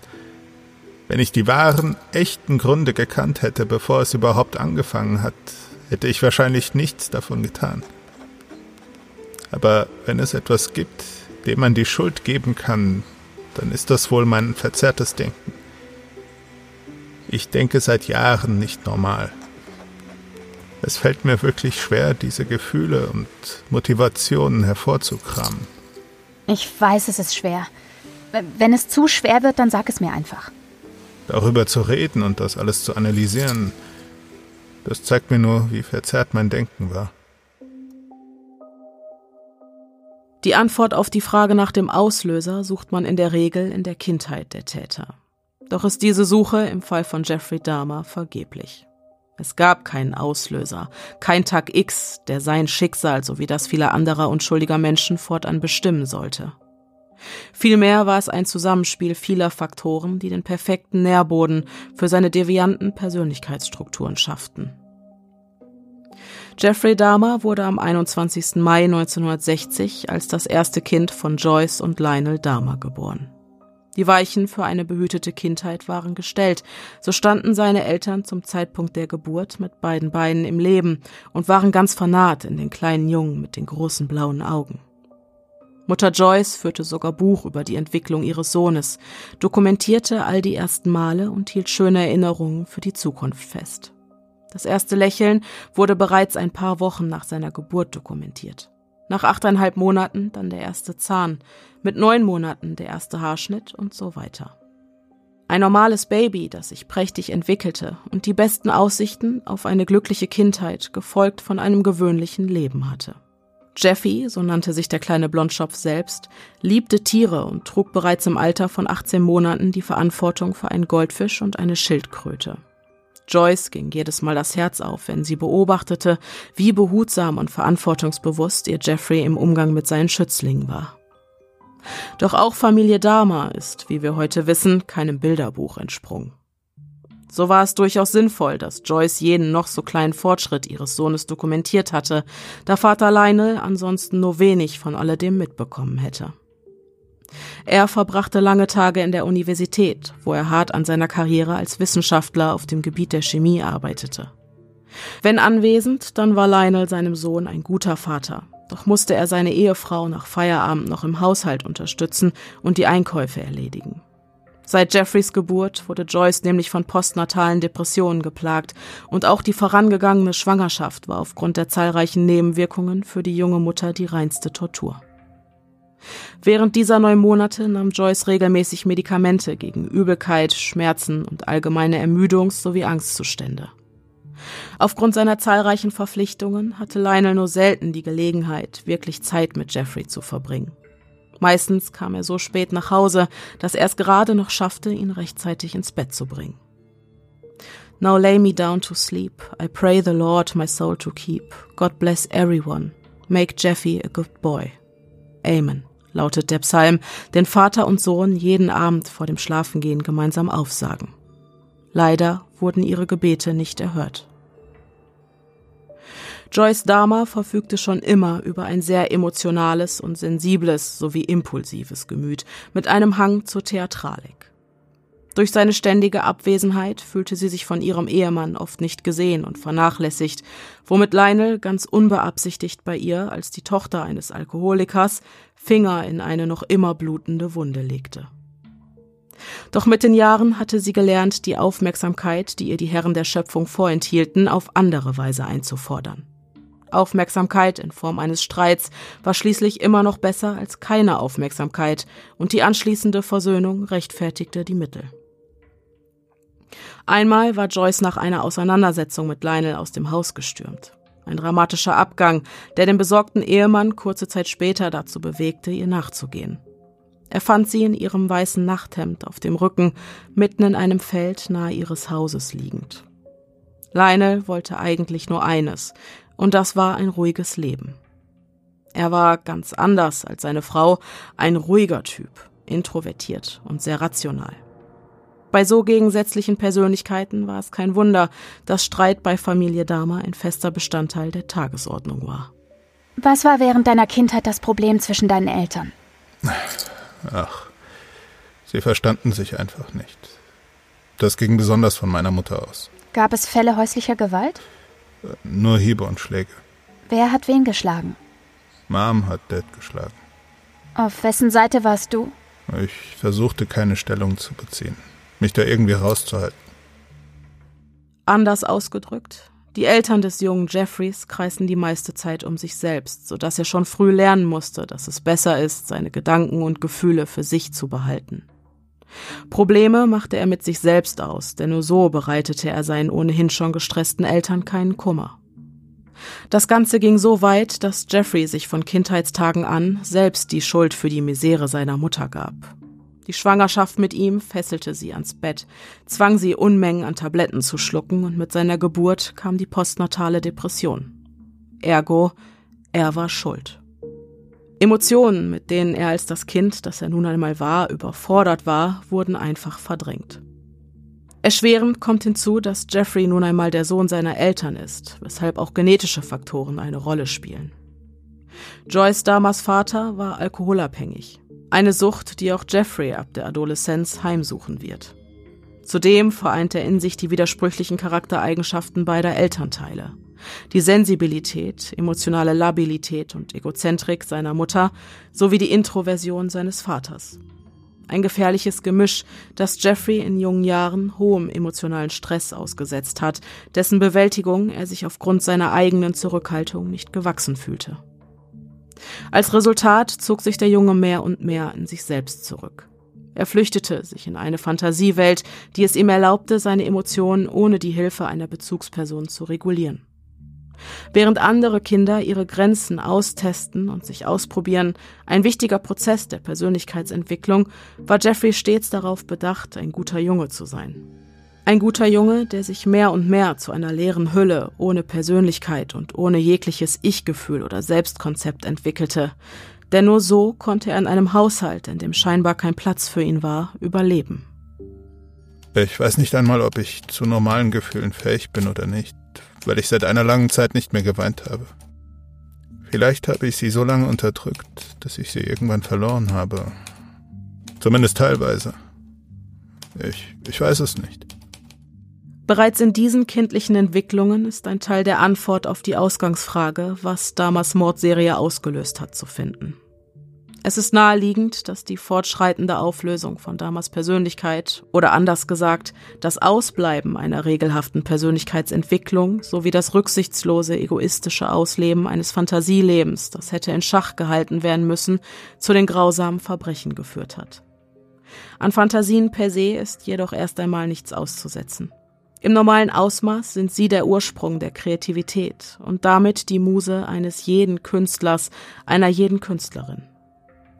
Wenn ich die wahren, echten Gründe gekannt hätte, bevor es überhaupt angefangen hat, hätte ich wahrscheinlich nichts davon getan. Aber wenn es etwas gibt, dem man die Schuld geben kann, dann ist das wohl mein verzerrtes Denken. Ich denke seit Jahren nicht normal. Es fällt mir wirklich schwer, diese Gefühle und Motivationen hervorzukramen. Ich weiß, es ist schwer. Wenn es zu schwer wird, dann sag es mir einfach. Darüber zu reden und das alles zu analysieren, das zeigt mir nur, wie verzerrt mein Denken war. Die Antwort auf die Frage nach dem Auslöser sucht man in der Regel in der Kindheit der Täter. Doch ist diese Suche im Fall von Jeffrey Dahmer vergeblich. Es gab keinen Auslöser, kein Tag X, der sein Schicksal sowie das vieler anderer unschuldiger Menschen fortan bestimmen sollte. Vielmehr war es ein Zusammenspiel vieler Faktoren, die den perfekten Nährboden für seine devianten Persönlichkeitsstrukturen schafften. Jeffrey Dahmer wurde am 21. Mai 1960 als das erste Kind von Joyce und Lionel Dahmer geboren. Die Weichen für eine behütete Kindheit waren gestellt, so standen seine Eltern zum Zeitpunkt der Geburt mit beiden Beinen im Leben und waren ganz vernarrt in den kleinen Jungen mit den großen blauen Augen. Mutter Joyce führte sogar Buch über die Entwicklung ihres Sohnes, dokumentierte all die ersten Male und hielt schöne Erinnerungen für die Zukunft fest. Das erste Lächeln wurde bereits ein paar Wochen nach seiner Geburt dokumentiert. Nach achteinhalb Monaten dann der erste Zahn, mit neun Monaten der erste Haarschnitt und so weiter. Ein normales Baby, das sich prächtig entwickelte und die besten Aussichten auf eine glückliche Kindheit, gefolgt von einem gewöhnlichen Leben hatte. Jeffy, so nannte sich der kleine Blondschopf selbst, liebte Tiere und trug bereits im Alter von 18 Monaten die Verantwortung für einen Goldfisch und eine Schildkröte. Joyce ging jedes Mal das Herz auf, wenn sie beobachtete, wie behutsam und verantwortungsbewusst ihr Jeffrey im Umgang mit seinen Schützlingen war. Doch auch Familie Dahmer ist, wie wir heute wissen, keinem Bilderbuch entsprungen. So war es durchaus sinnvoll, dass Joyce jeden noch so kleinen Fortschritt ihres Sohnes dokumentiert hatte, da Vater Lionel ansonsten nur wenig von alledem mitbekommen hätte. Er verbrachte lange Tage in der Universität, wo er hart an seiner Karriere als Wissenschaftler auf dem Gebiet der Chemie arbeitete. Wenn anwesend, dann war Lionel seinem Sohn ein guter Vater, doch musste er seine Ehefrau nach Feierabend noch im Haushalt unterstützen und die Einkäufe erledigen. Seit Jeffreys Geburt wurde Joyce nämlich von postnatalen Depressionen geplagt und auch die vorangegangene Schwangerschaft war aufgrund der zahlreichen Nebenwirkungen für die junge Mutter die reinste Tortur. Während dieser neun Monate nahm Joyce regelmäßig Medikamente gegen Übelkeit, Schmerzen und allgemeine Ermüdungs- sowie Angstzustände. Aufgrund seiner zahlreichen Verpflichtungen hatte Lionel nur selten die Gelegenheit, wirklich Zeit mit Jeffrey zu verbringen. Meistens kam er so spät nach Hause, dass er es gerade noch schaffte, ihn rechtzeitig ins Bett zu bringen. Now lay me down to sleep. I pray the Lord my soul to keep. God bless everyone. Make Jeffy a good boy. Amen, lautet der Psalm, den Vater und Sohn jeden Abend vor dem Schlafengehen gemeinsam aufsagen. Leider wurden ihre Gebete nicht erhört. Joyce Dahmer verfügte schon immer über ein sehr emotionales und sensibles sowie impulsives Gemüt mit einem Hang zur Theatralik. Durch seine ständige Abwesenheit fühlte sie sich von ihrem Ehemann oft nicht gesehen und vernachlässigt, womit Lionel ganz unbeabsichtigt bei ihr als die Tochter eines Alkoholikers Finger in eine noch immer blutende Wunde legte. Doch mit den Jahren hatte sie gelernt, die Aufmerksamkeit, die ihr die Herren der Schöpfung vorenthielten, auf andere Weise einzufordern. Aufmerksamkeit in Form eines Streits war schließlich immer noch besser als keine Aufmerksamkeit, und die anschließende Versöhnung rechtfertigte die Mittel. Einmal war Joyce nach einer Auseinandersetzung mit Lionel aus dem Haus gestürmt. Ein dramatischer Abgang, der den besorgten Ehemann kurze Zeit später dazu bewegte, ihr nachzugehen. Er fand sie in ihrem weißen Nachthemd auf dem Rücken, mitten in einem Feld nahe ihres Hauses liegend. Lionel wollte eigentlich nur eines, und das war ein ruhiges Leben. Er war ganz anders als seine Frau, ein ruhiger Typ, introvertiert und sehr rational. Bei so gegensätzlichen Persönlichkeiten war es kein Wunder, dass Streit bei Familie Dahmer ein fester Bestandteil der Tagesordnung war. Was war während deiner Kindheit das Problem zwischen deinen Eltern? Ach, sie verstanden sich einfach nicht. Das ging besonders von meiner Mutter aus. Gab es Fälle häuslicher Gewalt? Nur Hiebe und Schläge. Wer hat wen geschlagen? Mom hat Dad geschlagen. Auf wessen Seite warst du? Ich versuchte keine Stellung zu beziehen, mich da irgendwie rauszuhalten. Anders ausgedrückt, die Eltern des jungen Jeffreys kreisten die meiste Zeit um sich selbst, so dass er schon früh lernen musste, dass es besser ist, seine Gedanken und Gefühle für sich zu behalten. Probleme machte er mit sich selbst aus, denn nur so bereitete er seinen ohnehin schon gestressten Eltern keinen Kummer. Das Ganze ging so weit, dass Jeffrey sich von Kindheitstagen an selbst die Schuld für die Misere seiner Mutter gab. Die Schwangerschaft mit ihm fesselte sie ans Bett, zwang sie Unmengen an Tabletten zu schlucken und mit seiner Geburt kam die postnatale Depression. Ergo, er war schuld. Emotionen, mit denen er als das Kind, das er nun einmal war, überfordert war, wurden einfach verdrängt. Erschwerend kommt hinzu, dass Jeffrey nun einmal der Sohn seiner Eltern ist, weshalb auch genetische Faktoren eine Rolle spielen. Joyce Damas Vater war alkoholabhängig, eine Sucht, die auch Jeffrey ab der Adoleszenz heimsuchen wird. Zudem vereint er in sich die widersprüchlichen Charaktereigenschaften beider Elternteile – die Sensibilität, emotionale Labilität und Egozentrik seiner Mutter sowie die Introversion seines Vaters. Ein gefährliches Gemisch, das Jeffrey in jungen Jahren hohem emotionalen Stress ausgesetzt hat, dessen Bewältigung er sich aufgrund seiner eigenen Zurückhaltung nicht gewachsen fühlte. Als Resultat zog sich der Junge mehr und mehr in sich selbst zurück. Er flüchtete sich in eine Fantasiewelt, die es ihm erlaubte, seine Emotionen ohne die Hilfe einer Bezugsperson zu regulieren. Während andere Kinder ihre Grenzen austesten und sich ausprobieren, ein wichtiger Prozess der Persönlichkeitsentwicklung, war Jeffrey stets darauf bedacht, ein guter Junge zu sein. Ein guter Junge, der sich mehr und mehr zu einer leeren Hülle, ohne Persönlichkeit und ohne jegliches Ich-Gefühl oder Selbstkonzept entwickelte, denn nur so konnte er in einem Haushalt, in dem scheinbar kein Platz für ihn war, überleben. Ich weiß nicht einmal, ob ich zu normalen Gefühlen fähig bin oder nicht weil ich seit einer langen Zeit nicht mehr geweint habe. Vielleicht habe ich sie so lange unterdrückt, dass ich sie irgendwann verloren habe. Zumindest teilweise. Ich, ich weiß es nicht. Bereits in diesen kindlichen Entwicklungen ist ein Teil der Antwort auf die Ausgangsfrage, was Damas Mordserie ausgelöst hat, zu finden. Es ist naheliegend, dass die fortschreitende Auflösung von Damas Persönlichkeit oder anders gesagt, das Ausbleiben einer regelhaften Persönlichkeitsentwicklung sowie das rücksichtslose, egoistische Ausleben eines Fantasielebens, das hätte in Schach gehalten werden müssen, zu den grausamen Verbrechen geführt hat. An Fantasien per se ist jedoch erst einmal nichts auszusetzen. Im normalen Ausmaß sind sie der Ursprung der Kreativität und damit die Muse eines jeden Künstlers, einer jeden Künstlerin.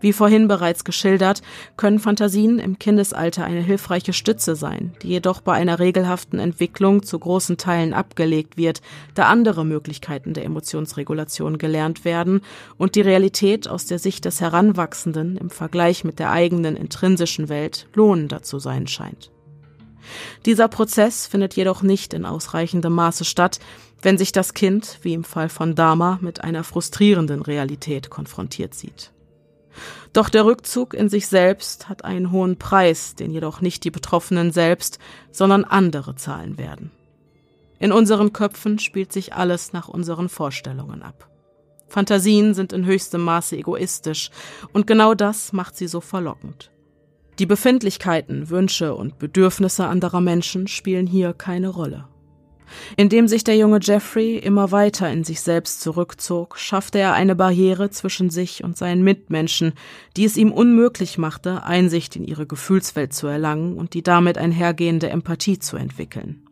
Wie vorhin bereits geschildert, können Fantasien im Kindesalter eine hilfreiche Stütze sein, die jedoch bei einer regelhaften Entwicklung zu großen Teilen abgelegt wird, da andere Möglichkeiten der Emotionsregulation gelernt werden und die Realität aus der Sicht des Heranwachsenden im Vergleich mit der eigenen intrinsischen Welt lohnender zu sein scheint. Dieser Prozess findet jedoch nicht in ausreichendem Maße statt, wenn sich das Kind, wie im Fall von Dama, mit einer frustrierenden Realität konfrontiert sieht. Doch der Rückzug in sich selbst hat einen hohen Preis, den jedoch nicht die Betroffenen selbst, sondern andere zahlen werden. In unseren Köpfen spielt sich alles nach unseren Vorstellungen ab. Fantasien sind in höchstem Maße egoistisch, und genau das macht sie so verlockend. Die Befindlichkeiten, Wünsche und Bedürfnisse anderer Menschen spielen hier keine Rolle. Indem sich der junge Jeffrey immer weiter in sich selbst zurückzog, schaffte er eine Barriere zwischen sich und seinen Mitmenschen, die es ihm unmöglich machte, Einsicht in ihre Gefühlswelt zu erlangen und die damit einhergehende Empathie zu entwickeln.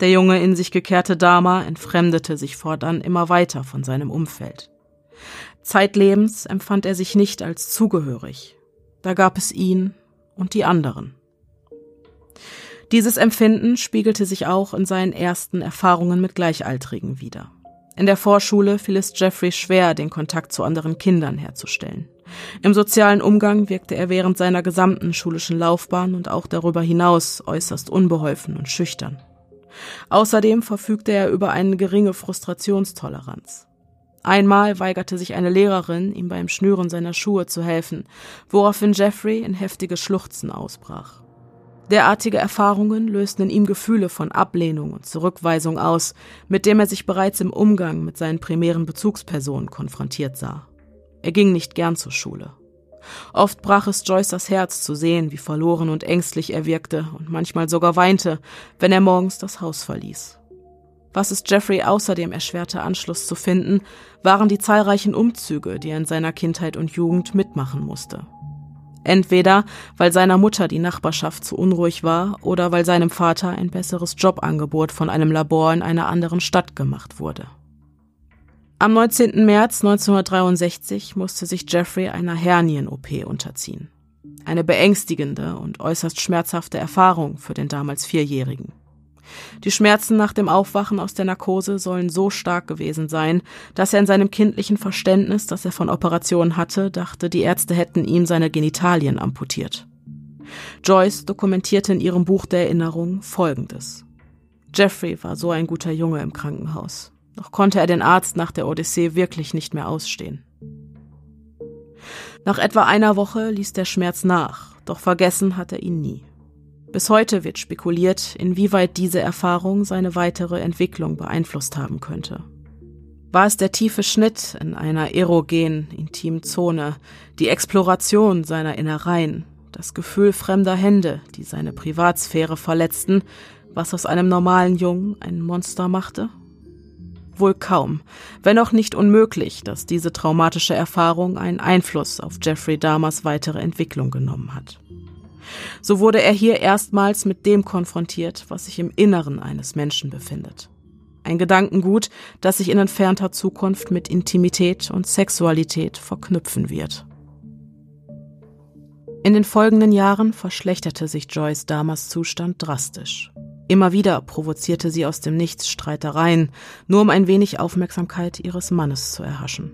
Der junge in sich gekehrte Dama entfremdete sich fortan immer weiter von seinem Umfeld. Zeitlebens empfand er sich nicht als zugehörig. Da gab es ihn und die anderen. Dieses Empfinden spiegelte sich auch in seinen ersten Erfahrungen mit Gleichaltrigen wider. In der Vorschule fiel es Jeffrey schwer, den Kontakt zu anderen Kindern herzustellen. Im sozialen Umgang wirkte er während seiner gesamten schulischen Laufbahn und auch darüber hinaus äußerst unbeholfen und schüchtern. Außerdem verfügte er über eine geringe Frustrationstoleranz. Einmal weigerte sich eine Lehrerin, ihm beim Schnüren seiner Schuhe zu helfen, woraufhin Jeffrey in heftige Schluchzen ausbrach. Derartige Erfahrungen lösten in ihm Gefühle von Ablehnung und Zurückweisung aus, mit dem er sich bereits im Umgang mit seinen primären Bezugspersonen konfrontiert sah. Er ging nicht gern zur Schule. Oft brach es Joyce das Herz zu sehen, wie verloren und ängstlich er wirkte und manchmal sogar weinte, wenn er morgens das Haus verließ. Was es Jeffrey außerdem erschwerte, Anschluss zu finden, waren die zahlreichen Umzüge, die er in seiner Kindheit und Jugend mitmachen musste. Entweder weil seiner Mutter die Nachbarschaft zu unruhig war oder weil seinem Vater ein besseres Jobangebot von einem Labor in einer anderen Stadt gemacht wurde. Am 19. März 1963 musste sich Jeffrey einer Hernien-OP unterziehen. Eine beängstigende und äußerst schmerzhafte Erfahrung für den damals Vierjährigen. Die Schmerzen nach dem Aufwachen aus der Narkose sollen so stark gewesen sein, dass er in seinem kindlichen Verständnis, das er von Operationen hatte, dachte, die Ärzte hätten ihm seine Genitalien amputiert. Joyce dokumentierte in ihrem Buch der Erinnerung Folgendes. Jeffrey war so ein guter Junge im Krankenhaus. Doch konnte er den Arzt nach der Odyssee wirklich nicht mehr ausstehen. Nach etwa einer Woche ließ der Schmerz nach, doch vergessen hat er ihn nie. Bis heute wird spekuliert, inwieweit diese Erfahrung seine weitere Entwicklung beeinflusst haben könnte. War es der tiefe Schnitt in einer erogenen, intimen Zone, die Exploration seiner Innereien, das Gefühl fremder Hände, die seine Privatsphäre verletzten, was aus einem normalen Jungen ein Monster machte? Wohl kaum, wenn auch nicht unmöglich, dass diese traumatische Erfahrung einen Einfluss auf Jeffrey Dahmers weitere Entwicklung genommen hat. So wurde er hier erstmals mit dem konfrontiert, was sich im Inneren eines Menschen befindet. Ein Gedankengut, das sich in entfernter Zukunft mit Intimität und Sexualität verknüpfen wird. In den folgenden Jahren verschlechterte sich Joyce Damas Zustand drastisch. Immer wieder provozierte sie aus dem Nichts Streitereien, nur um ein wenig Aufmerksamkeit ihres Mannes zu erhaschen.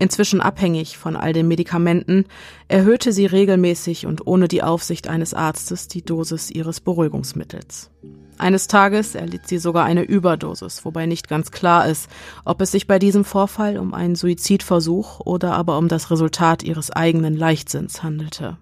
Inzwischen abhängig von all den Medikamenten, erhöhte sie regelmäßig und ohne die Aufsicht eines Arztes die Dosis ihres Beruhigungsmittels. Eines Tages erlitt sie sogar eine Überdosis, wobei nicht ganz klar ist, ob es sich bei diesem Vorfall um einen Suizidversuch oder aber um das Resultat ihres eigenen Leichtsinns handelte.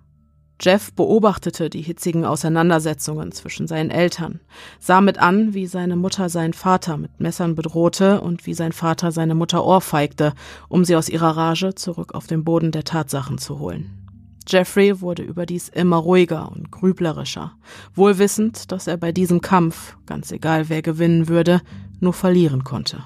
Jeff beobachtete die hitzigen Auseinandersetzungen zwischen seinen Eltern, sah mit an, wie seine Mutter seinen Vater mit Messern bedrohte und wie sein Vater seine Mutter ohrfeigte, um sie aus ihrer Rage zurück auf den Boden der Tatsachen zu holen. Jeffrey wurde überdies immer ruhiger und grüblerischer, wohl wissend, dass er bei diesem Kampf, ganz egal wer gewinnen würde, nur verlieren konnte.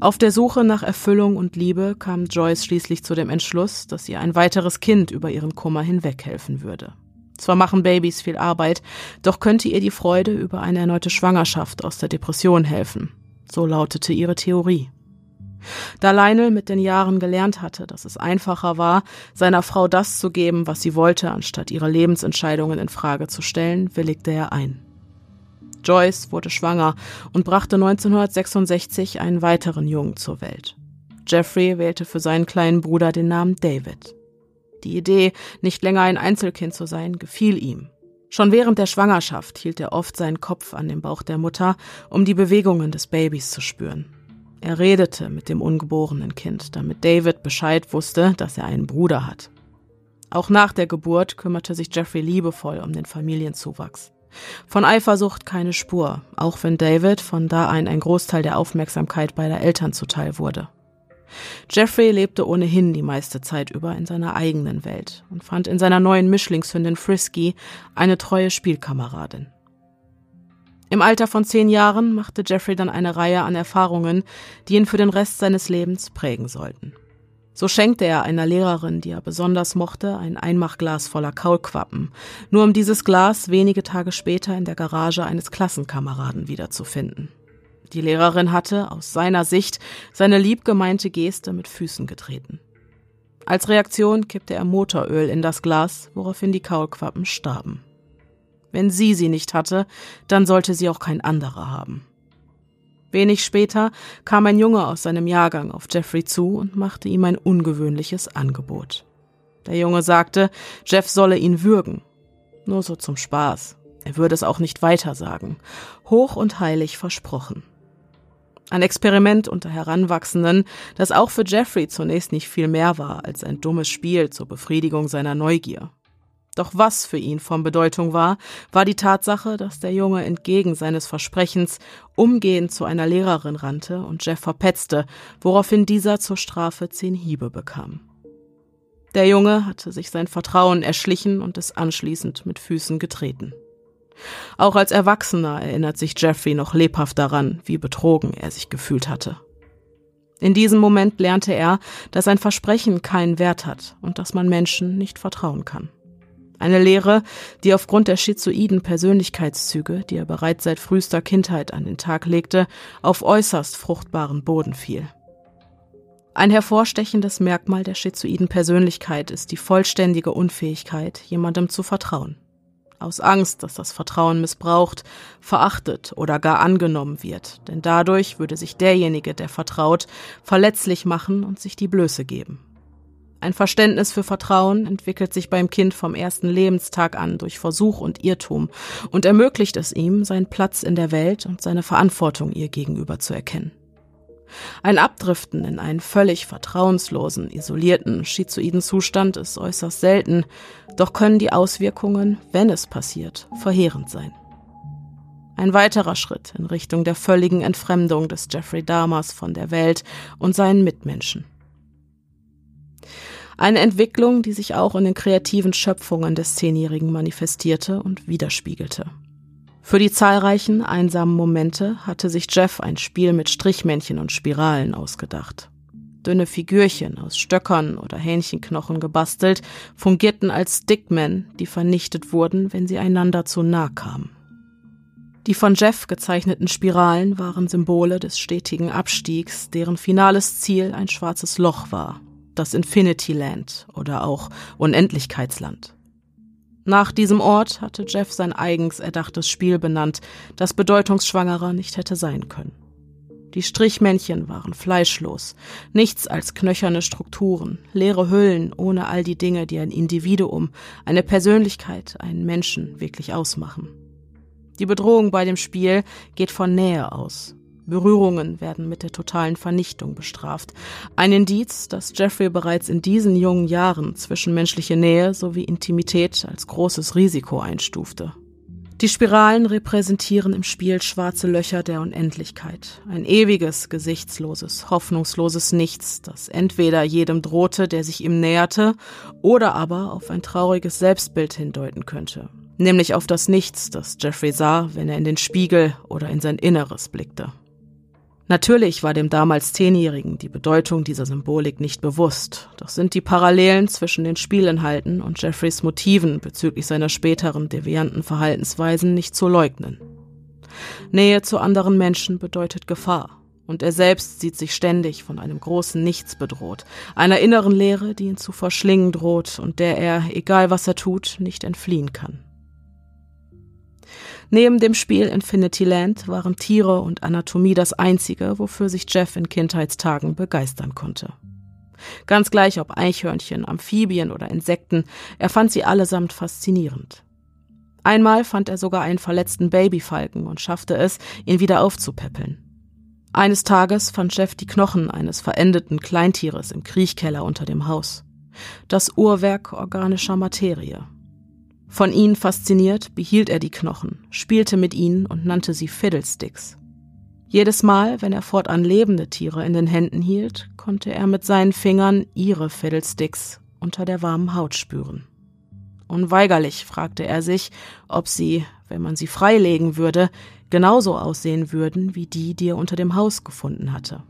Auf der Suche nach Erfüllung und Liebe kam Joyce schließlich zu dem Entschluss, dass ihr ein weiteres Kind über ihren Kummer hinweghelfen würde. Zwar machen Babys viel Arbeit, doch könnte ihr die Freude über eine erneute Schwangerschaft aus der Depression helfen. So lautete ihre Theorie. Da Lionel mit den Jahren gelernt hatte, dass es einfacher war, seiner Frau das zu geben, was sie wollte, anstatt ihre Lebensentscheidungen in Frage zu stellen, willigte er ein. Joyce wurde schwanger und brachte 1966 einen weiteren Jungen zur Welt. Jeffrey wählte für seinen kleinen Bruder den Namen David. Die Idee, nicht länger ein Einzelkind zu sein, gefiel ihm. Schon während der Schwangerschaft hielt er oft seinen Kopf an den Bauch der Mutter, um die Bewegungen des Babys zu spüren. Er redete mit dem ungeborenen Kind, damit David Bescheid wusste, dass er einen Bruder hat. Auch nach der Geburt kümmerte sich Jeffrey liebevoll um den Familienzuwachs. Von Eifersucht keine Spur, auch wenn David von da ein ein Großteil der Aufmerksamkeit beider Eltern zuteil wurde. Jeffrey lebte ohnehin die meiste Zeit über in seiner eigenen Welt und fand in seiner neuen Mischlingshündin Frisky eine treue Spielkameradin. Im Alter von zehn Jahren machte Jeffrey dann eine Reihe an Erfahrungen, die ihn für den Rest seines Lebens prägen sollten. So schenkte er einer Lehrerin, die er besonders mochte, ein Einmachglas voller Kaulquappen, nur um dieses Glas wenige Tage später in der Garage eines Klassenkameraden wiederzufinden. Die Lehrerin hatte, aus seiner Sicht, seine liebgemeinte Geste mit Füßen getreten. Als Reaktion kippte er Motoröl in das Glas, woraufhin die Kaulquappen starben. Wenn sie sie nicht hatte, dann sollte sie auch kein anderer haben. Wenig später kam ein Junge aus seinem Jahrgang auf Jeffrey zu und machte ihm ein ungewöhnliches Angebot. Der Junge sagte, Jeff solle ihn würgen. Nur so zum Spaß. Er würde es auch nicht weiter sagen. Hoch und heilig versprochen. Ein Experiment unter Heranwachsenden, das auch für Jeffrey zunächst nicht viel mehr war als ein dummes Spiel zur Befriedigung seiner Neugier. Doch was für ihn von Bedeutung war, war die Tatsache, dass der Junge entgegen seines Versprechens umgehend zu einer Lehrerin rannte und Jeff verpetzte, woraufhin dieser zur Strafe zehn Hiebe bekam. Der Junge hatte sich sein Vertrauen erschlichen und es anschließend mit Füßen getreten. Auch als Erwachsener erinnert sich Jeffrey noch lebhaft daran, wie betrogen er sich gefühlt hatte. In diesem Moment lernte er, dass ein Versprechen keinen Wert hat und dass man Menschen nicht vertrauen kann. Eine Lehre, die aufgrund der schizoiden Persönlichkeitszüge, die er bereits seit frühester Kindheit an den Tag legte, auf äußerst fruchtbaren Boden fiel. Ein hervorstechendes Merkmal der schizoiden Persönlichkeit ist die vollständige Unfähigkeit, jemandem zu vertrauen. Aus Angst, dass das Vertrauen missbraucht, verachtet oder gar angenommen wird, denn dadurch würde sich derjenige, der vertraut, verletzlich machen und sich die Blöße geben. Ein Verständnis für Vertrauen entwickelt sich beim Kind vom ersten Lebenstag an durch Versuch und Irrtum und ermöglicht es ihm, seinen Platz in der Welt und seine Verantwortung ihr gegenüber zu erkennen. Ein Abdriften in einen völlig vertrauenslosen, isolierten, schizoiden Zustand ist äußerst selten, doch können die Auswirkungen, wenn es passiert, verheerend sein. Ein weiterer Schritt in Richtung der völligen Entfremdung des Jeffrey Dahmers von der Welt und seinen Mitmenschen. Eine Entwicklung, die sich auch in den kreativen Schöpfungen des Zehnjährigen manifestierte und widerspiegelte. Für die zahlreichen einsamen Momente hatte sich Jeff ein Spiel mit Strichmännchen und Spiralen ausgedacht. Dünne Figürchen aus Stöckern oder Hähnchenknochen gebastelt, fungierten als Stickmen, die vernichtet wurden, wenn sie einander zu nah kamen. Die von Jeff gezeichneten Spiralen waren Symbole des stetigen Abstiegs, deren finales Ziel ein schwarzes Loch war, das Infinity Land oder auch Unendlichkeitsland. Nach diesem Ort hatte Jeff sein eigens erdachtes Spiel benannt, das bedeutungsschwangerer nicht hätte sein können. Die Strichmännchen waren fleischlos, nichts als knöcherne Strukturen, leere Hüllen ohne all die Dinge, die ein Individuum, eine Persönlichkeit, einen Menschen wirklich ausmachen. Die Bedrohung bei dem Spiel geht von Nähe aus, Berührungen werden mit der totalen Vernichtung bestraft. Ein Indiz, dass Jeffrey bereits in diesen jungen Jahren zwischenmenschliche Nähe sowie Intimität als großes Risiko einstufte. Die Spiralen repräsentieren im Spiel schwarze Löcher der Unendlichkeit. Ein ewiges, gesichtsloses, hoffnungsloses Nichts, das entweder jedem drohte, der sich ihm näherte, oder aber auf ein trauriges Selbstbild hindeuten könnte. Nämlich auf das Nichts, das Jeffrey sah, wenn er in den Spiegel oder in sein Inneres blickte. Natürlich war dem damals Zehnjährigen die Bedeutung dieser Symbolik nicht bewusst, doch sind die Parallelen zwischen den Spielinhalten und Jeffreys Motiven bezüglich seiner späteren devianten Verhaltensweisen nicht zu leugnen. Nähe zu anderen Menschen bedeutet Gefahr, und er selbst sieht sich ständig von einem großen Nichts bedroht, einer inneren Leere, die ihn zu verschlingen droht und der er, egal was er tut, nicht entfliehen kann. Neben dem Spiel Infinity Land waren Tiere und Anatomie das einzige, wofür sich Jeff in Kindheitstagen begeistern konnte. Ganz gleich ob Eichhörnchen, Amphibien oder Insekten, er fand sie allesamt faszinierend. Einmal fand er sogar einen verletzten Babyfalken und schaffte es, ihn wieder aufzupäppeln. Eines Tages fand Jeff die Knochen eines verendeten Kleintieres im Kriechkeller unter dem Haus. Das Uhrwerk organischer Materie. Von ihnen fasziniert, behielt er die Knochen, spielte mit ihnen und nannte sie Fiddlesticks. Jedes Mal, wenn er fortan lebende Tiere in den Händen hielt, konnte er mit seinen Fingern ihre Fiddlesticks unter der warmen Haut spüren. Unweigerlich fragte er sich, ob sie, wenn man sie freilegen würde, genauso aussehen würden wie die, die er unter dem Haus gefunden hatte.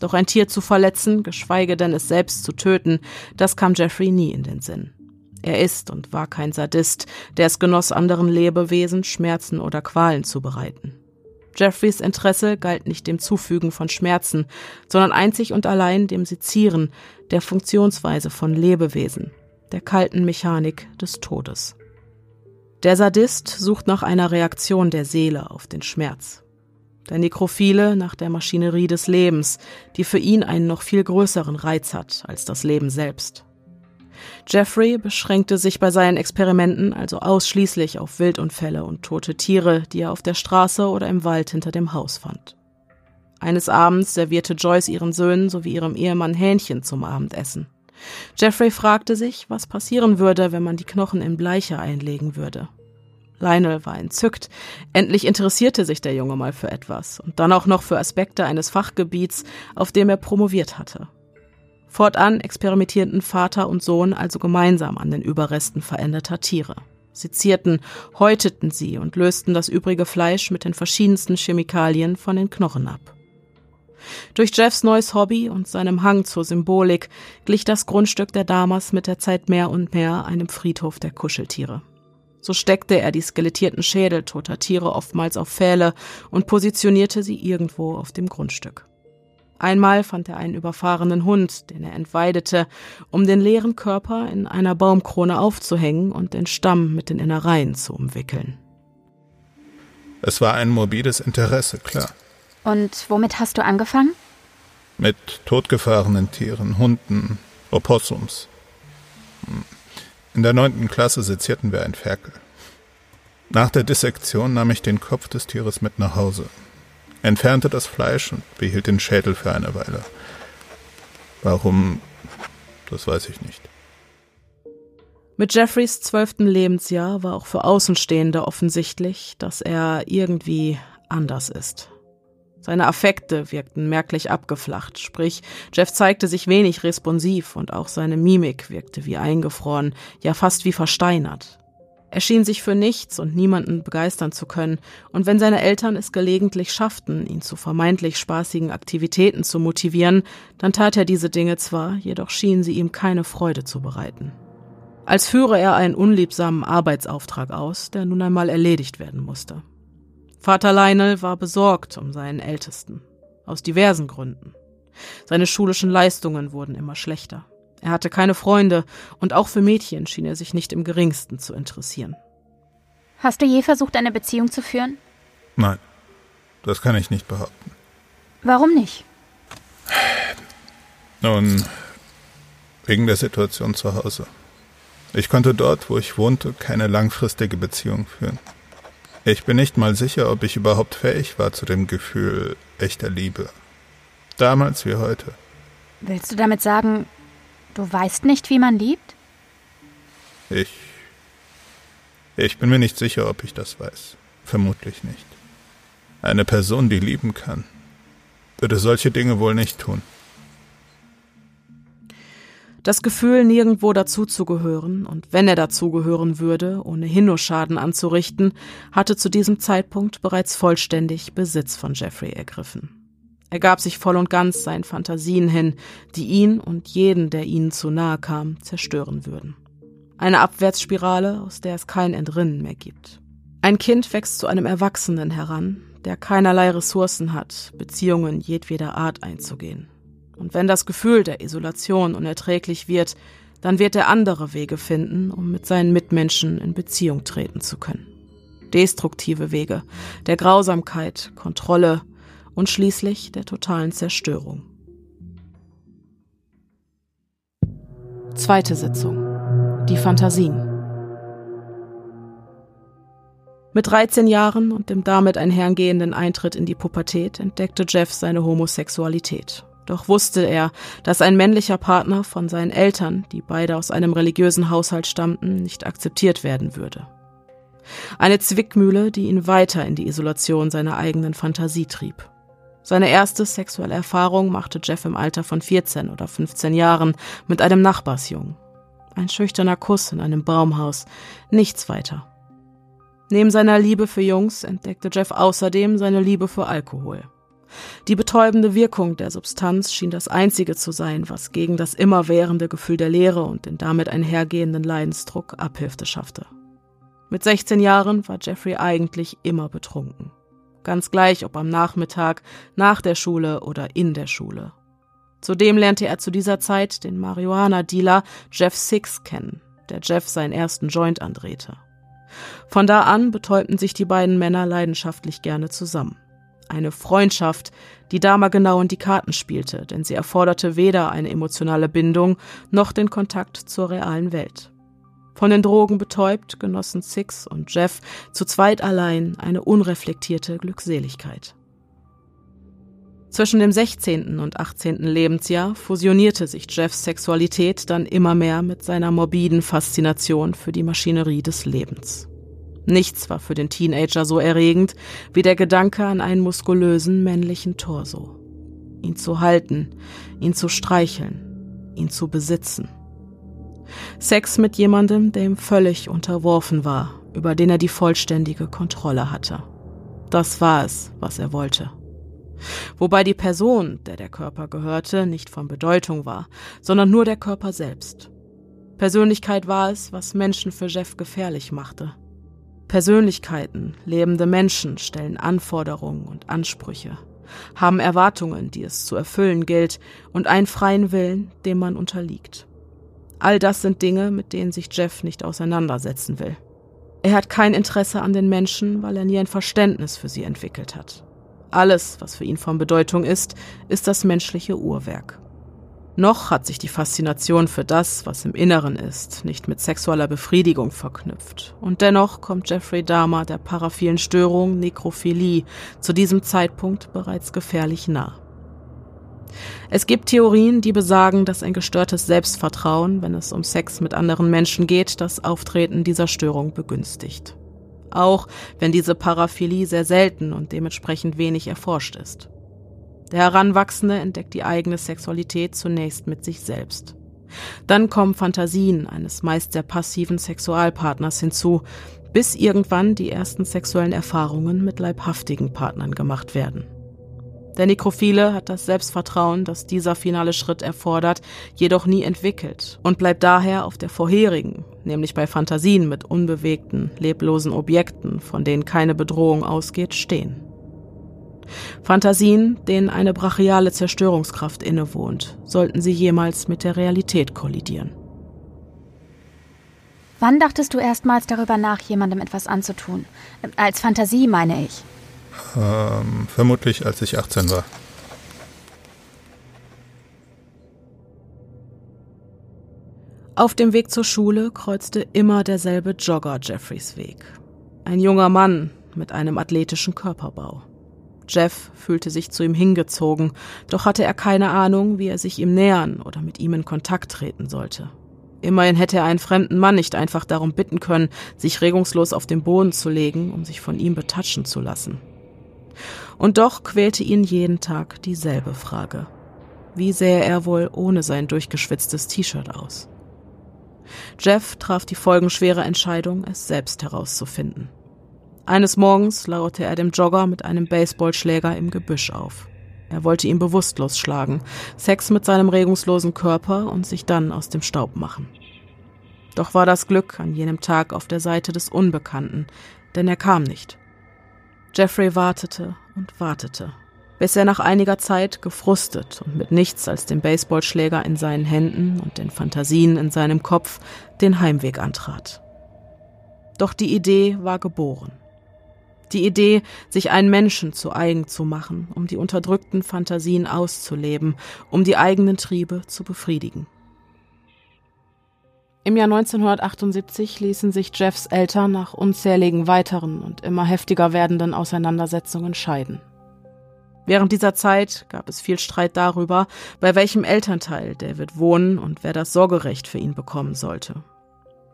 Doch ein Tier zu verletzen, geschweige denn es selbst zu töten, das kam Jeffrey nie in den Sinn. Er ist und war kein Sadist, der es genoss, anderen Lebewesen Schmerzen oder Qualen zu bereiten. Jeffreys Interesse galt nicht dem Zufügen von Schmerzen, sondern einzig und allein dem Sezieren der Funktionsweise von Lebewesen, der kalten Mechanik des Todes. Der Sadist sucht nach einer Reaktion der Seele auf den Schmerz. Der Nekrophile nach der Maschinerie des Lebens, die für ihn einen noch viel größeren Reiz hat als das Leben selbst. Jeffrey beschränkte sich bei seinen Experimenten also ausschließlich auf Wildunfälle und tote Tiere, die er auf der Straße oder im Wald hinter dem Haus fand. Eines Abends servierte Joyce ihren Söhnen sowie ihrem Ehemann Hähnchen zum Abendessen. Jeffrey fragte sich, was passieren würde, wenn man die Knochen in Bleiche einlegen würde. Lionel war entzückt. Endlich interessierte sich der Junge mal für etwas und dann auch noch für Aspekte eines Fachgebiets, auf dem er promoviert hatte. Fortan experimentierten Vater und Sohn also gemeinsam an den Überresten veränderter Tiere. Sezierten, häuteten sie und lösten das übrige Fleisch mit den verschiedensten Chemikalien von den Knochen ab. Durch Jeffs neues Hobby und seinem Hang zur Symbolik glich das Grundstück der Damas mit der Zeit mehr und mehr einem Friedhof der Kuscheltiere. So steckte er die skelettierten Schädel toter Tiere oftmals auf Pfähle und positionierte sie irgendwo auf dem Grundstück. Einmal fand er einen überfahrenen Hund, den er entweidete, um den leeren Körper in einer Baumkrone aufzuhängen und den Stamm mit den Innereien zu umwickeln. Es war ein morbides Interesse, klar. Und womit hast du angefangen? Mit totgefahrenen Tieren, Hunden, Opossums. In der neunten Klasse sezierten wir ein Ferkel. Nach der Dissektion nahm ich den Kopf des Tieres mit nach Hause entfernte das Fleisch und behielt den Schädel für eine Weile. Warum, das weiß ich nicht. Mit Jeffreys zwölften Lebensjahr war auch für Außenstehende offensichtlich, dass er irgendwie anders ist. Seine Affekte wirkten merklich abgeflacht, sprich, Jeff zeigte sich wenig responsiv und auch seine Mimik wirkte wie eingefroren, ja fast wie versteinert. Er schien sich für nichts und niemanden begeistern zu können, und wenn seine Eltern es gelegentlich schafften, ihn zu vermeintlich spaßigen Aktivitäten zu motivieren, dann tat er diese Dinge zwar, jedoch schienen sie ihm keine Freude zu bereiten. Als führe er einen unliebsamen Arbeitsauftrag aus, der nun einmal erledigt werden musste. Vater Lionel war besorgt um seinen Ältesten, aus diversen Gründen. Seine schulischen Leistungen wurden immer schlechter. Er hatte keine Freunde und auch für Mädchen schien er sich nicht im geringsten zu interessieren. Hast du je versucht, eine Beziehung zu führen? Nein, das kann ich nicht behaupten. Warum nicht? Nun, wegen der Situation zu Hause. Ich konnte dort, wo ich wohnte, keine langfristige Beziehung führen. Ich bin nicht mal sicher, ob ich überhaupt fähig war zu dem Gefühl echter Liebe. Damals wie heute. Willst du damit sagen, du weißt nicht, wie man liebt? Ich. Ich bin mir nicht sicher, ob ich das weiß. Vermutlich nicht. Eine Person, die lieben kann, würde solche Dinge wohl nicht tun. Das Gefühl, nirgendwo dazuzugehören und wenn er dazugehören würde, ohnehin nur Schaden anzurichten, hatte zu diesem Zeitpunkt bereits vollständig Besitz von Jeffrey ergriffen. Er gab sich voll und ganz seinen Fantasien hin, die ihn und jeden, der ihnen zu nahe kam, zerstören würden. Eine Abwärtsspirale, aus der es kein Entrinnen mehr gibt. Ein Kind wächst zu einem Erwachsenen heran, der keinerlei Ressourcen hat, Beziehungen jedweder Art einzugehen. Und wenn das Gefühl der Isolation unerträglich wird, dann wird er andere Wege finden, um mit seinen Mitmenschen in Beziehung treten zu können. Destruktive Wege der Grausamkeit, Kontrolle, und schließlich der totalen Zerstörung. Zweite Sitzung. Die Fantasien. Mit 13 Jahren und dem damit einhergehenden Eintritt in die Pubertät entdeckte Jeff seine Homosexualität. Doch wusste er, dass ein männlicher Partner von seinen Eltern, die beide aus einem religiösen Haushalt stammten, nicht akzeptiert werden würde. Eine Zwickmühle, die ihn weiter in die Isolation seiner eigenen Fantasie trieb. Seine erste sexuelle Erfahrung machte Jeff im Alter von 14 oder 15 Jahren mit einem Nachbarsjungen. Ein schüchterner Kuss in einem Baumhaus, nichts weiter. Neben seiner Liebe für Jungs entdeckte Jeff außerdem seine Liebe für Alkohol. Die betäubende Wirkung der Substanz schien das einzige zu sein, was gegen das immerwährende Gefühl der Leere und den damit einhergehenden Leidensdruck Abhilfe schaffte. Mit 16 Jahren war Jeffrey eigentlich immer betrunken. Ganz gleich, ob am Nachmittag, nach der Schule oder in der Schule. Zudem lernte er zu dieser Zeit den Marihuana-Dealer Jeff Six kennen, der Jeff seinen ersten Joint andrehte. Von da an betäubten sich die beiden Männer leidenschaftlich gerne zusammen. Eine Freundschaft, die Dama genau in die Karten spielte, denn sie erforderte weder eine emotionale Bindung noch den Kontakt zur realen Welt. Von den Drogen betäubt genossen Six und Jeff zu zweit allein eine unreflektierte Glückseligkeit. Zwischen dem 16. und 18. Lebensjahr fusionierte sich Jeffs Sexualität dann immer mehr mit seiner morbiden Faszination für die Maschinerie des Lebens. Nichts war für den Teenager so erregend wie der Gedanke an einen muskulösen männlichen Torso. Ihn zu halten, ihn zu streicheln, ihn zu besitzen. Sex mit jemandem, der ihm völlig unterworfen war, über den er die vollständige Kontrolle hatte. Das war es, was er wollte. Wobei die Person, der der Körper gehörte, nicht von Bedeutung war, sondern nur der Körper selbst. Persönlichkeit war es, was Menschen für Jeff gefährlich machte. Persönlichkeiten, lebende Menschen stellen Anforderungen und Ansprüche, haben Erwartungen, die es zu erfüllen gilt, und einen freien Willen, dem man unterliegt. All das sind Dinge, mit denen sich Jeff nicht auseinandersetzen will. Er hat kein Interesse an den Menschen, weil er nie ein Verständnis für sie entwickelt hat. Alles, was für ihn von Bedeutung ist, ist das menschliche Uhrwerk. Noch hat sich die Faszination für das, was im Inneren ist, nicht mit sexueller Befriedigung verknüpft. Und dennoch kommt Jeffrey Dahmer der paraphilen Störung Nekrophilie zu diesem Zeitpunkt bereits gefährlich nah. Es gibt Theorien, die besagen, dass ein gestörtes Selbstvertrauen, wenn es um Sex mit anderen Menschen geht, das Auftreten dieser Störung begünstigt. Auch wenn diese Paraphilie sehr selten und dementsprechend wenig erforscht ist. Der Heranwachsende entdeckt die eigene Sexualität zunächst mit sich selbst. Dann kommen Fantasien eines meist sehr passiven Sexualpartners hinzu, bis irgendwann die ersten sexuellen Erfahrungen mit leibhaftigen Partnern gemacht werden. Der Nekrophile hat das Selbstvertrauen, das dieser finale Schritt erfordert, jedoch nie entwickelt und bleibt daher auf der vorherigen, nämlich bei Fantasien mit unbewegten, leblosen Objekten, von denen keine Bedrohung ausgeht, stehen. Fantasien, denen eine brachiale Zerstörungskraft innewohnt, sollten sie jemals mit der Realität kollidieren. Wann dachtest du erstmals darüber nach, jemandem etwas anzutun? Als Fantasie meine ich. Ähm, vermutlich, als ich 18 war. Auf dem Weg zur Schule kreuzte immer derselbe Jogger Jeffreys Weg. Ein junger Mann, mit einem athletischen Körperbau. Jeff fühlte sich zu ihm hingezogen, doch hatte er keine Ahnung, wie er sich ihm nähern oder mit ihm in Kontakt treten sollte. Immerhin hätte er einen fremden Mann nicht einfach darum bitten können, sich regungslos auf den Boden zu legen, um sich von ihm betatschen zu lassen. Und doch quälte ihn jeden Tag dieselbe Frage. Wie sähe er wohl ohne sein durchgeschwitztes T-Shirt aus? Jeff traf die folgenschwere Entscheidung, es selbst herauszufinden. Eines Morgens lauerte er dem Jogger mit einem Baseballschläger im Gebüsch auf. Er wollte ihn bewusstlos schlagen, Sex mit seinem regungslosen Körper und sich dann aus dem Staub machen. Doch war das Glück an jenem Tag auf der Seite des Unbekannten, denn er kam nicht. Jeffrey wartete und wartete, bis er nach einiger Zeit gefrustet und mit nichts als dem Baseballschläger in seinen Händen und den Fantasien in seinem Kopf den Heimweg antrat. Doch die Idee war geboren. Die Idee, sich einen Menschen zu eigen zu machen, um die unterdrückten Fantasien auszuleben, um die eigenen Triebe zu befriedigen. Im Jahr 1978 ließen sich Jeffs Eltern nach unzähligen weiteren und immer heftiger werdenden Auseinandersetzungen scheiden. Während dieser Zeit gab es viel Streit darüber, bei welchem Elternteil David wohnen und wer das Sorgerecht für ihn bekommen sollte.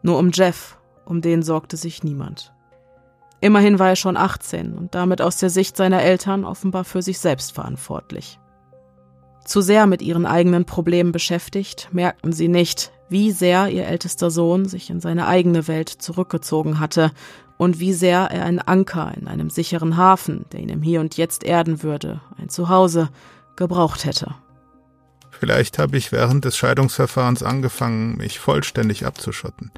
Nur um Jeff, um den sorgte sich niemand. Immerhin war er schon 18 und damit aus der Sicht seiner Eltern offenbar für sich selbst verantwortlich. Zu sehr mit ihren eigenen Problemen beschäftigt, merkten sie nicht, wie sehr ihr ältester Sohn sich in seine eigene Welt zurückgezogen hatte und wie sehr er einen Anker in einem sicheren Hafen, der ihn im Hier und Jetzt erden würde, ein Zuhause, gebraucht hätte. Vielleicht habe ich während des Scheidungsverfahrens angefangen, mich vollständig abzuschotten.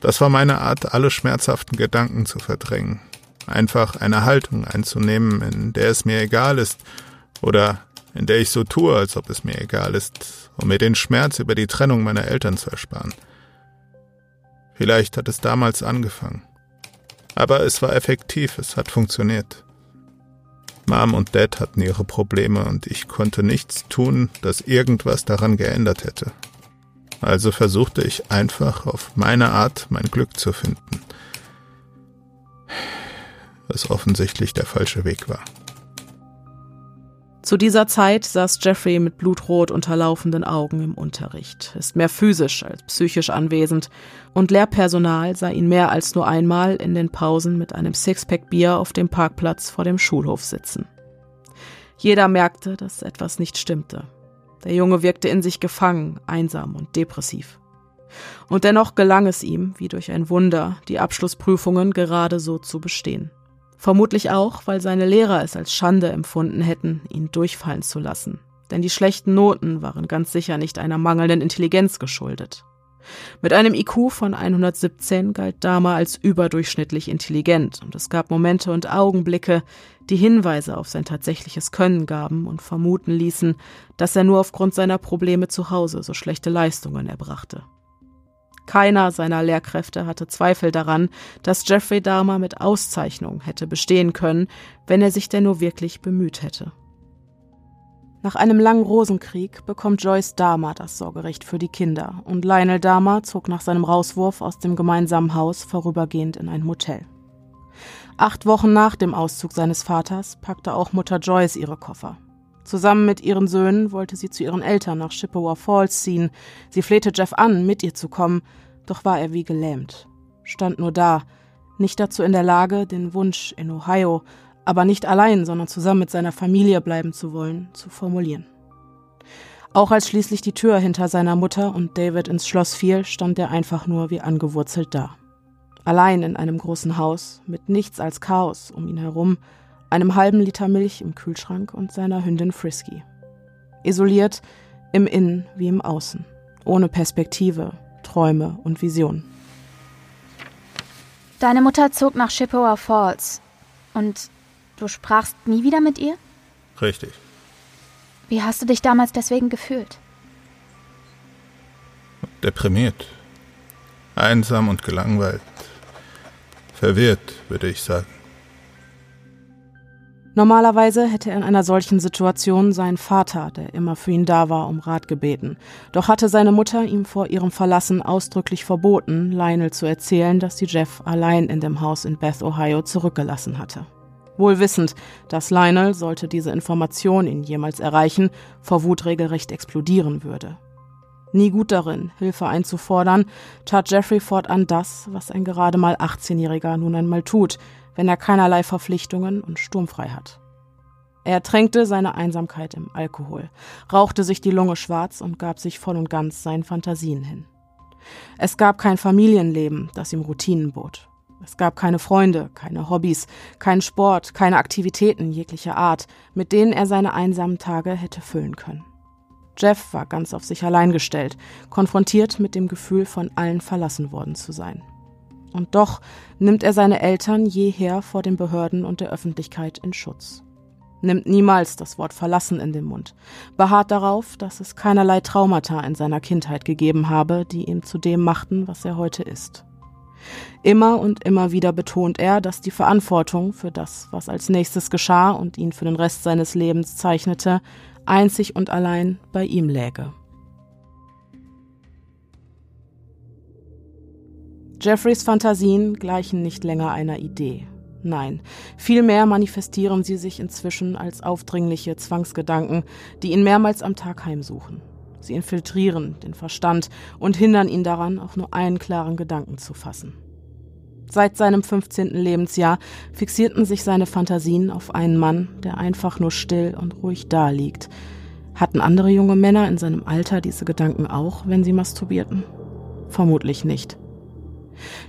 Das war meine Art, alle schmerzhaften Gedanken zu verdrängen. Einfach eine Haltung einzunehmen, in der es mir egal ist oder in der ich so tue, als ob es mir egal ist, um mir den Schmerz über die Trennung meiner Eltern zu ersparen. Vielleicht hat es damals angefangen. Aber es war effektiv, es hat funktioniert. Mom und Dad hatten ihre Probleme und ich konnte nichts tun, das irgendwas daran geändert hätte. Also versuchte ich einfach auf meine Art mein Glück zu finden. Was offensichtlich der falsche Weg war. Zu dieser Zeit saß Jeffrey mit blutrot unterlaufenden Augen im Unterricht, ist mehr physisch als psychisch anwesend und Lehrpersonal sah ihn mehr als nur einmal in den Pausen mit einem Sixpack Bier auf dem Parkplatz vor dem Schulhof sitzen. Jeder merkte, dass etwas nicht stimmte. Der Junge wirkte in sich gefangen, einsam und depressiv. Und dennoch gelang es ihm, wie durch ein Wunder, die Abschlussprüfungen gerade so zu bestehen. Vermutlich auch, weil seine Lehrer es als Schande empfunden hätten, ihn durchfallen zu lassen. Denn die schlechten Noten waren ganz sicher nicht einer mangelnden Intelligenz geschuldet. Mit einem IQ von 117 galt Dama als überdurchschnittlich intelligent und es gab Momente und Augenblicke, die Hinweise auf sein tatsächliches Können gaben und vermuten ließen, dass er nur aufgrund seiner Probleme zu Hause so schlechte Leistungen erbrachte. Keiner seiner Lehrkräfte hatte Zweifel daran, dass Jeffrey Dahmer mit Auszeichnung hätte bestehen können, wenn er sich denn nur wirklich bemüht hätte. Nach einem langen Rosenkrieg bekommt Joyce Dahmer das Sorgerecht für die Kinder und Lionel Dahmer zog nach seinem Rauswurf aus dem gemeinsamen Haus vorübergehend in ein Motel. Acht Wochen nach dem Auszug seines Vaters packte auch Mutter Joyce ihre Koffer. Zusammen mit ihren Söhnen wollte sie zu ihren Eltern nach Chippewa Falls ziehen. Sie flehte Jeff an, mit ihr zu kommen, doch war er wie gelähmt. Stand nur da, nicht dazu in der Lage, den Wunsch, in Ohio aber nicht allein, sondern zusammen mit seiner Familie bleiben zu wollen, zu formulieren. Auch als schließlich die Tür hinter seiner Mutter und David ins Schloss fiel, stand er einfach nur wie angewurzelt da. Allein in einem großen Haus, mit nichts als Chaos um ihn herum, einem halben Liter Milch im Kühlschrank und seiner Hündin Frisky. Isoliert, im Innen wie im Außen, ohne Perspektive, Träume und Visionen. Deine Mutter zog nach Chippewa Falls und Du sprachst nie wieder mit ihr? Richtig. Wie hast du dich damals deswegen gefühlt? Deprimiert. Einsam und gelangweilt. Verwirrt, würde ich sagen. Normalerweise hätte er in einer solchen Situation seinen Vater, der immer für ihn da war, um Rat gebeten. Doch hatte seine Mutter ihm vor ihrem Verlassen ausdrücklich verboten, Lionel zu erzählen, dass sie Jeff allein in dem Haus in Beth, Ohio zurückgelassen hatte. Wohl wissend, dass Lionel, sollte diese Information ihn jemals erreichen, vor Wut regelrecht explodieren würde. Nie gut darin, Hilfe einzufordern, tat Jeffrey fortan das, was ein gerade mal 18-Jähriger nun einmal tut, wenn er keinerlei Verpflichtungen und sturmfrei hat. Er ertränkte seine Einsamkeit im Alkohol, rauchte sich die Lunge schwarz und gab sich voll und ganz seinen Fantasien hin. Es gab kein Familienleben, das ihm Routinen bot. Es gab keine Freunde, keine Hobbys, keinen Sport, keine Aktivitäten jeglicher Art, mit denen er seine einsamen Tage hätte füllen können. Jeff war ganz auf sich allein gestellt, konfrontiert mit dem Gefühl, von allen verlassen worden zu sein. Und doch nimmt er seine Eltern jeher vor den Behörden und der Öffentlichkeit in Schutz. Nimmt niemals das Wort verlassen in den Mund, beharrt darauf, dass es keinerlei Traumata in seiner Kindheit gegeben habe, die ihn zu dem machten, was er heute ist. Immer und immer wieder betont er, dass die Verantwortung für das, was als nächstes geschah und ihn für den Rest seines Lebens zeichnete, einzig und allein bei ihm läge. Jeffreys Fantasien gleichen nicht länger einer Idee. Nein, vielmehr manifestieren sie sich inzwischen als aufdringliche Zwangsgedanken, die ihn mehrmals am Tag heimsuchen. Sie infiltrieren den Verstand und hindern ihn daran, auch nur einen klaren Gedanken zu fassen. Seit seinem 15. Lebensjahr fixierten sich seine Fantasien auf einen Mann, der einfach nur still und ruhig daliegt. Hatten andere junge Männer in seinem Alter diese Gedanken auch, wenn sie masturbierten? Vermutlich nicht.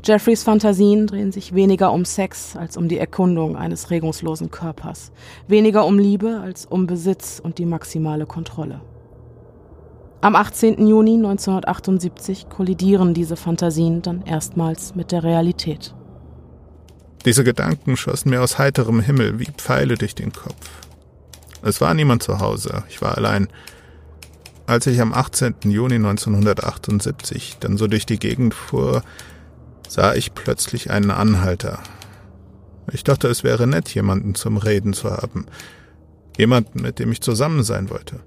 Jeffreys Fantasien drehen sich weniger um Sex als um die Erkundung eines regungslosen Körpers, weniger um Liebe als um Besitz und die maximale Kontrolle. Am 18. Juni 1978 kollidieren diese Fantasien dann erstmals mit der Realität. Diese Gedanken schossen mir aus heiterem Himmel wie Pfeile durch den Kopf. Es war niemand zu Hause, ich war allein. Als ich am 18. Juni 1978 dann so durch die Gegend fuhr, sah ich plötzlich einen Anhalter. Ich dachte, es wäre nett, jemanden zum Reden zu haben. Jemanden, mit dem ich zusammen sein wollte.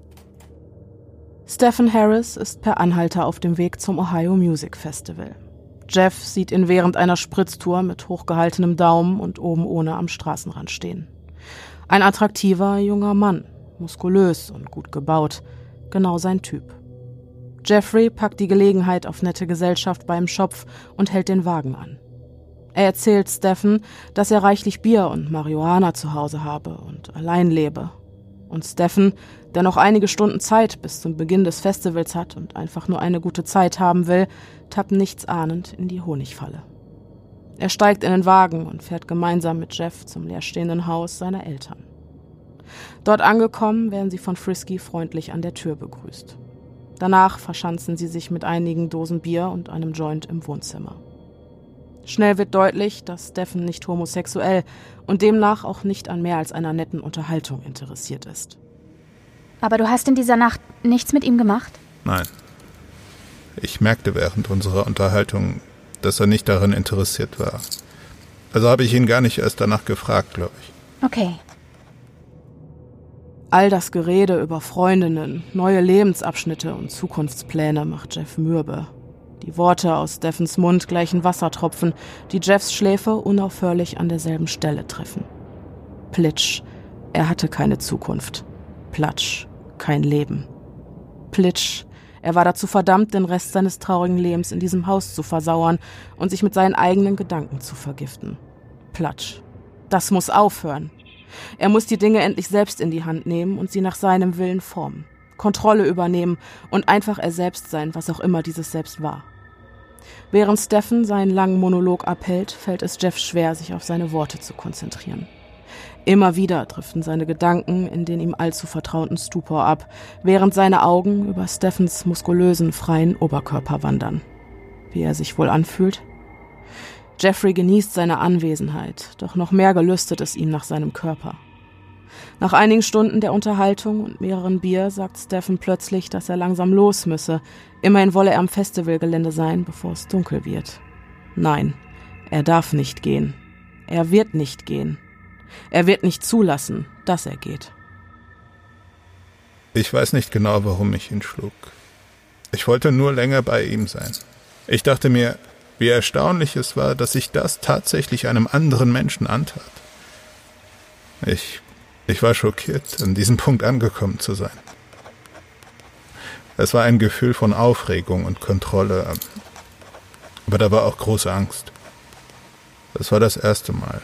Stephen Harris ist per Anhalter auf dem Weg zum Ohio Music Festival. Jeff sieht ihn während einer Spritztour mit hochgehaltenem Daumen und oben ohne am Straßenrand stehen. Ein attraktiver junger Mann, muskulös und gut gebaut, genau sein Typ. Jeffrey packt die Gelegenheit auf nette Gesellschaft beim Schopf und hält den Wagen an. Er erzählt Stephen, dass er reichlich Bier und Marihuana zu Hause habe und allein lebe. Und Stephen, der noch einige Stunden Zeit bis zum Beginn des Festivals hat und einfach nur eine gute Zeit haben will, tappt nichts ahnend in die Honigfalle. Er steigt in den Wagen und fährt gemeinsam mit Jeff zum leerstehenden Haus seiner Eltern. Dort angekommen werden sie von Frisky freundlich an der Tür begrüßt. Danach verschanzen sie sich mit einigen Dosen Bier und einem Joint im Wohnzimmer. Schnell wird deutlich, dass Steffen nicht homosexuell und demnach auch nicht an mehr als einer netten Unterhaltung interessiert ist. Aber du hast in dieser Nacht nichts mit ihm gemacht? Nein. Ich merkte während unserer Unterhaltung, dass er nicht daran interessiert war. Also habe ich ihn gar nicht erst danach gefragt, glaube ich. Okay. All das Gerede über Freundinnen, neue Lebensabschnitte und Zukunftspläne macht Jeff mürbe. Die Worte aus Steffens Mund gleichen Wassertropfen, die Jeffs Schläfe unaufhörlich an derselben Stelle treffen. Plitsch, er hatte keine Zukunft. Platsch, kein Leben. Plitsch, er war dazu verdammt, den Rest seines traurigen Lebens in diesem Haus zu versauern und sich mit seinen eigenen Gedanken zu vergiften. Platsch. Das muss aufhören. Er muss die Dinge endlich selbst in die Hand nehmen und sie nach seinem Willen formen, Kontrolle übernehmen und einfach er selbst sein, was auch immer dieses Selbst war. Während Steffen seinen langen Monolog abhält, fällt es Jeff schwer, sich auf seine Worte zu konzentrieren. Immer wieder driften seine Gedanken in den ihm allzu vertrauten Stupor ab, während seine Augen über Steffens muskulösen, freien Oberkörper wandern. Wie er sich wohl anfühlt? Jeffrey genießt seine Anwesenheit, doch noch mehr gelüstet es ihm nach seinem Körper. Nach einigen Stunden der Unterhaltung und mehreren Bier sagt Stephen plötzlich, dass er langsam los müsse. Immerhin wolle er am Festivalgelände sein, bevor es dunkel wird. Nein, er darf nicht gehen. Er wird nicht gehen. Er wird nicht zulassen, dass er geht. Ich weiß nicht genau, warum ich ihn schlug. Ich wollte nur länger bei ihm sein. Ich dachte mir, wie erstaunlich es war, dass ich das tatsächlich einem anderen Menschen antat. Ich, ich war schockiert, an diesem Punkt angekommen zu sein. Es war ein Gefühl von Aufregung und Kontrolle, aber da war auch große Angst. Das war das erste Mal.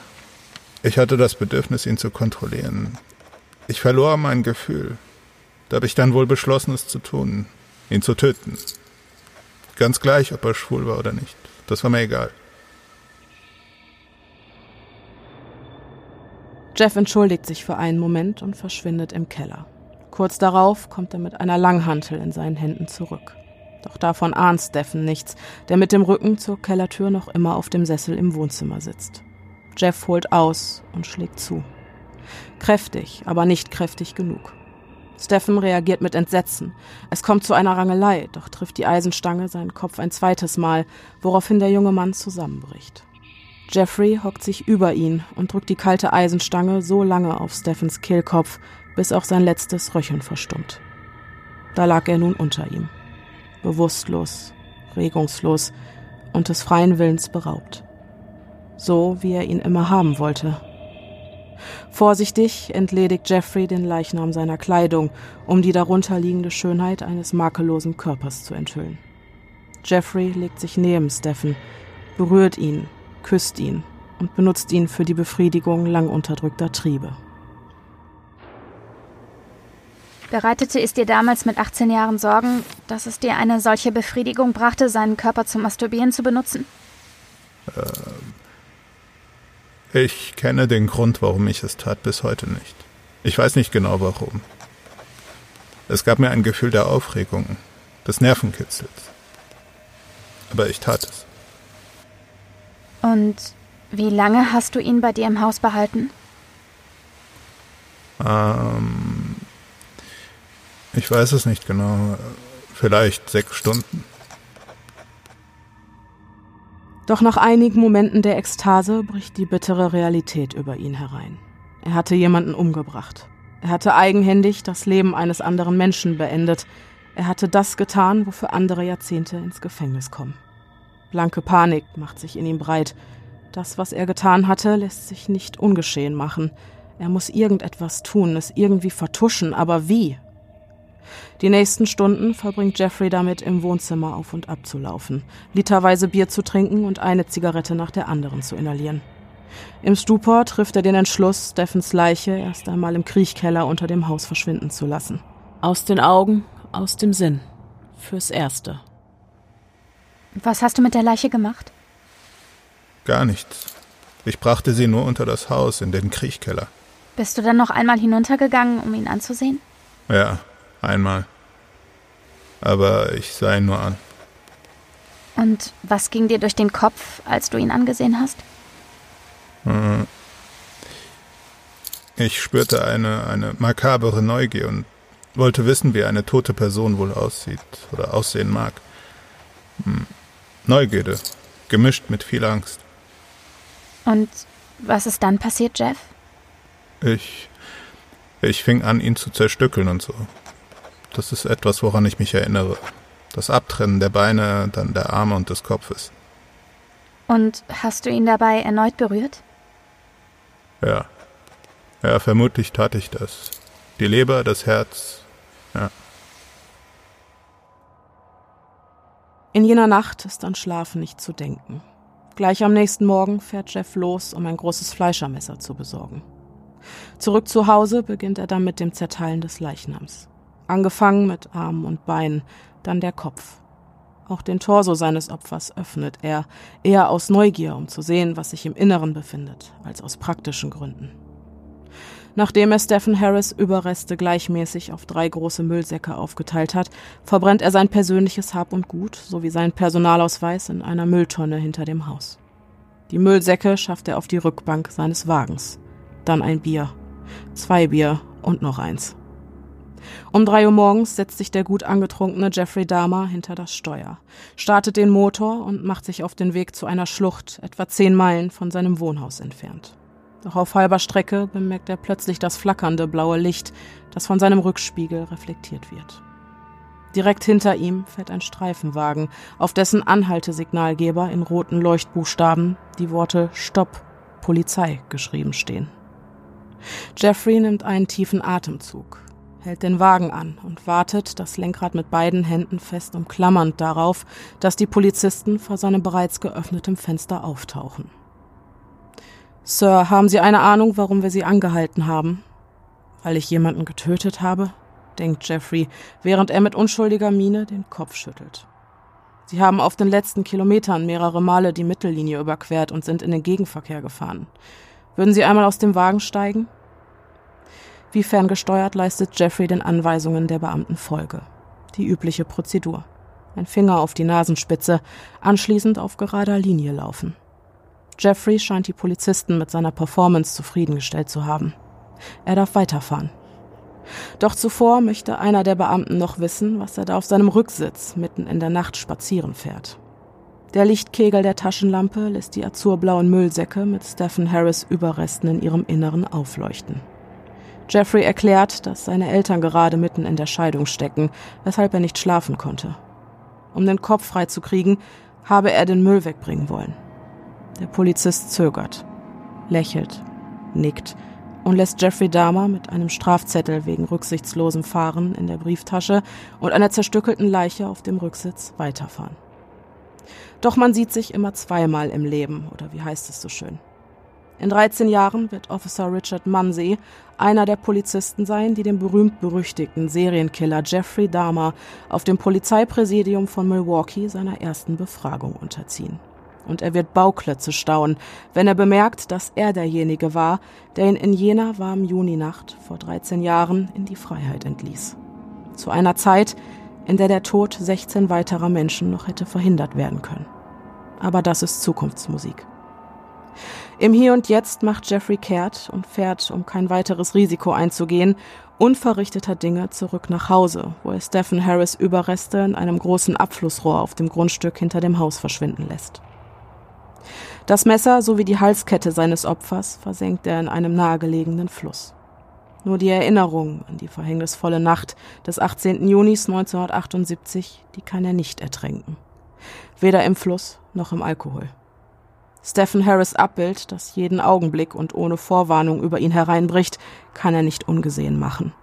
Ich hatte das Bedürfnis, ihn zu kontrollieren. Ich verlor mein Gefühl. Da habe ich dann wohl beschlossen, es zu tun, ihn zu töten. Ganz gleich, ob er schwul war oder nicht. Das war mir egal. Jeff entschuldigt sich für einen Moment und verschwindet im Keller. Kurz darauf kommt er mit einer Langhantel in seinen Händen zurück. Doch davon ahnt Steffen nichts, der mit dem Rücken zur Kellertür noch immer auf dem Sessel im Wohnzimmer sitzt. Jeff holt aus und schlägt zu. Kräftig, aber nicht kräftig genug. Steffen reagiert mit Entsetzen. Es kommt zu einer Rangelei, doch trifft die Eisenstange seinen Kopf ein zweites Mal, woraufhin der junge Mann zusammenbricht. Jeffrey hockt sich über ihn und drückt die kalte Eisenstange so lange auf Steffens Kehlkopf, bis auch sein letztes Röcheln verstummt. Da lag er nun unter ihm. Bewusstlos, regungslos und des freien Willens beraubt. So wie er ihn immer haben wollte, Vorsichtig entledigt Jeffrey den Leichnam seiner Kleidung, um die darunterliegende Schönheit eines makellosen Körpers zu enthüllen. Jeffrey legt sich neben Stephen, berührt ihn, küsst ihn und benutzt ihn für die Befriedigung lang unterdrückter Triebe. Bereitete es dir damals mit 18 Jahren Sorgen, dass es dir eine solche Befriedigung brachte, seinen Körper zum Masturbieren zu benutzen? Ähm, ich kenne den Grund, warum ich es tat, bis heute nicht. Ich weiß nicht genau warum. Es gab mir ein Gefühl der Aufregung, des Nervenkitzels. Aber ich tat es. Und wie lange hast du ihn bei dir im Haus behalten? Ähm, ich weiß es nicht genau. Vielleicht sechs Stunden. Doch nach einigen Momenten der Ekstase bricht die bittere Realität über ihn herein. Er hatte jemanden umgebracht. Er hatte eigenhändig das Leben eines anderen Menschen beendet. Er hatte das getan, wofür andere Jahrzehnte ins Gefängnis kommen. Blanke Panik macht sich in ihm breit. Das, was er getan hatte, lässt sich nicht ungeschehen machen. Er muss irgendetwas tun, es irgendwie vertuschen, aber wie? Die nächsten Stunden verbringt Jeffrey damit, im Wohnzimmer auf und ab zu laufen, literweise Bier zu trinken und eine Zigarette nach der anderen zu inhalieren. Im Stupor trifft er den Entschluss, Steffens Leiche erst einmal im Kriechkeller unter dem Haus verschwinden zu lassen. Aus den Augen, aus dem Sinn. Fürs Erste. Was hast du mit der Leiche gemacht? Gar nichts. Ich brachte sie nur unter das Haus in den Kriechkeller. Bist du dann noch einmal hinuntergegangen, um ihn anzusehen? Ja, Einmal. Aber ich sah ihn nur an. Und was ging dir durch den Kopf, als du ihn angesehen hast? Hm. Ich spürte eine, eine makabere Neugier und wollte wissen, wie eine tote Person wohl aussieht oder aussehen mag. Hm. Neugierde, gemischt mit viel Angst. Und was ist dann passiert, Jeff? Ich. Ich fing an, ihn zu zerstückeln und so. Das ist etwas, woran ich mich erinnere. Das Abtrennen der Beine, dann der Arme und des Kopfes. Und hast du ihn dabei erneut berührt? Ja. Ja, vermutlich tat ich das. Die Leber, das Herz, ja. In jener Nacht ist an Schlafen nicht zu denken. Gleich am nächsten Morgen fährt Jeff los, um ein großes Fleischermesser zu besorgen. Zurück zu Hause beginnt er dann mit dem Zerteilen des Leichnams. Angefangen mit Armen und Beinen, dann der Kopf. Auch den Torso seines Opfers öffnet er, eher aus Neugier, um zu sehen, was sich im Inneren befindet, als aus praktischen Gründen. Nachdem er Stephen Harris Überreste gleichmäßig auf drei große Müllsäcke aufgeteilt hat, verbrennt er sein persönliches Hab und Gut sowie seinen Personalausweis in einer Mülltonne hinter dem Haus. Die Müllsäcke schafft er auf die Rückbank seines Wagens. Dann ein Bier, zwei Bier und noch eins. Um drei Uhr morgens setzt sich der gut angetrunkene Jeffrey Dahmer hinter das Steuer, startet den Motor und macht sich auf den Weg zu einer Schlucht, etwa zehn Meilen von seinem Wohnhaus entfernt. Doch auf halber Strecke bemerkt er plötzlich das flackernde blaue Licht, das von seinem Rückspiegel reflektiert wird. Direkt hinter ihm fährt ein Streifenwagen, auf dessen Anhaltesignalgeber in roten Leuchtbuchstaben die Worte Stopp, Polizei geschrieben stehen. Jeffrey nimmt einen tiefen Atemzug, hält den Wagen an und wartet, das Lenkrad mit beiden Händen fest umklammernd darauf, dass die Polizisten vor seinem bereits geöffneten Fenster auftauchen. Sir, haben Sie eine Ahnung, warum wir Sie angehalten haben? Weil ich jemanden getötet habe? denkt Jeffrey, während er mit unschuldiger Miene den Kopf schüttelt. Sie haben auf den letzten Kilometern mehrere Male die Mittellinie überquert und sind in den Gegenverkehr gefahren. Würden Sie einmal aus dem Wagen steigen? Wie ferngesteuert leistet Jeffrey den Anweisungen der Beamten Folge. Die übliche Prozedur. Ein Finger auf die Nasenspitze, anschließend auf gerader Linie laufen. Jeffrey scheint die Polizisten mit seiner Performance zufriedengestellt zu haben. Er darf weiterfahren. Doch zuvor möchte einer der Beamten noch wissen, was er da auf seinem Rücksitz mitten in der Nacht spazieren fährt. Der Lichtkegel der Taschenlampe lässt die azurblauen Müllsäcke mit Stephen Harris Überresten in ihrem Inneren aufleuchten. Jeffrey erklärt, dass seine Eltern gerade mitten in der Scheidung stecken, weshalb er nicht schlafen konnte. Um den Kopf freizukriegen, habe er den Müll wegbringen wollen. Der Polizist zögert, lächelt, nickt und lässt Jeffrey Dahmer mit einem Strafzettel wegen rücksichtslosem Fahren in der Brieftasche und einer zerstückelten Leiche auf dem Rücksitz weiterfahren. Doch man sieht sich immer zweimal im Leben, oder wie heißt es so schön. In 13 Jahren wird Officer Richard Munsey einer der Polizisten sein, die dem berühmt-berüchtigten Serienkiller Jeffrey Dahmer auf dem Polizeipräsidium von Milwaukee seiner ersten Befragung unterziehen und er wird Bauklötze stauen, wenn er bemerkt, dass er derjenige war, der ihn in jener warmen Juninacht vor 13 Jahren in die Freiheit entließ. Zu einer Zeit, in der der Tod 16 weiterer Menschen noch hätte verhindert werden können. Aber das ist Zukunftsmusik. Im Hier und Jetzt macht Jeffrey kehrt und fährt, um kein weiteres Risiko einzugehen, unverrichteter Dinge zurück nach Hause, wo er Stephen Harris Überreste in einem großen Abflussrohr auf dem Grundstück hinter dem Haus verschwinden lässt. Das Messer sowie die Halskette seines Opfers versenkt er in einem nahegelegenen Fluss. Nur die Erinnerung an die verhängnisvolle Nacht des 18. Junis 1978, die kann er nicht ertränken. Weder im Fluss noch im Alkohol. Stephen Harris Abbild, das jeden Augenblick und ohne Vorwarnung über ihn hereinbricht, kann er nicht ungesehen machen.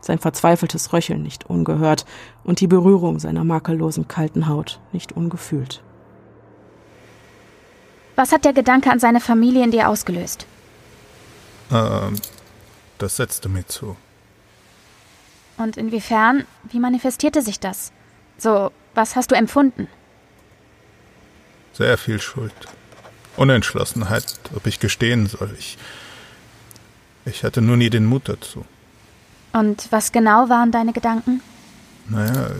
Sein verzweifeltes Röcheln nicht ungehört und die Berührung seiner makellosen kalten Haut nicht ungefühlt. Was hat der Gedanke an seine Familie in dir ausgelöst? Ähm, das setzte mir zu. Und inwiefern, wie manifestierte sich das? So, was hast du empfunden? Sehr viel Schuld. Unentschlossenheit, ob ich gestehen soll. Ich, ich hatte nur nie den Mut dazu. Und was genau waren deine Gedanken? Naja,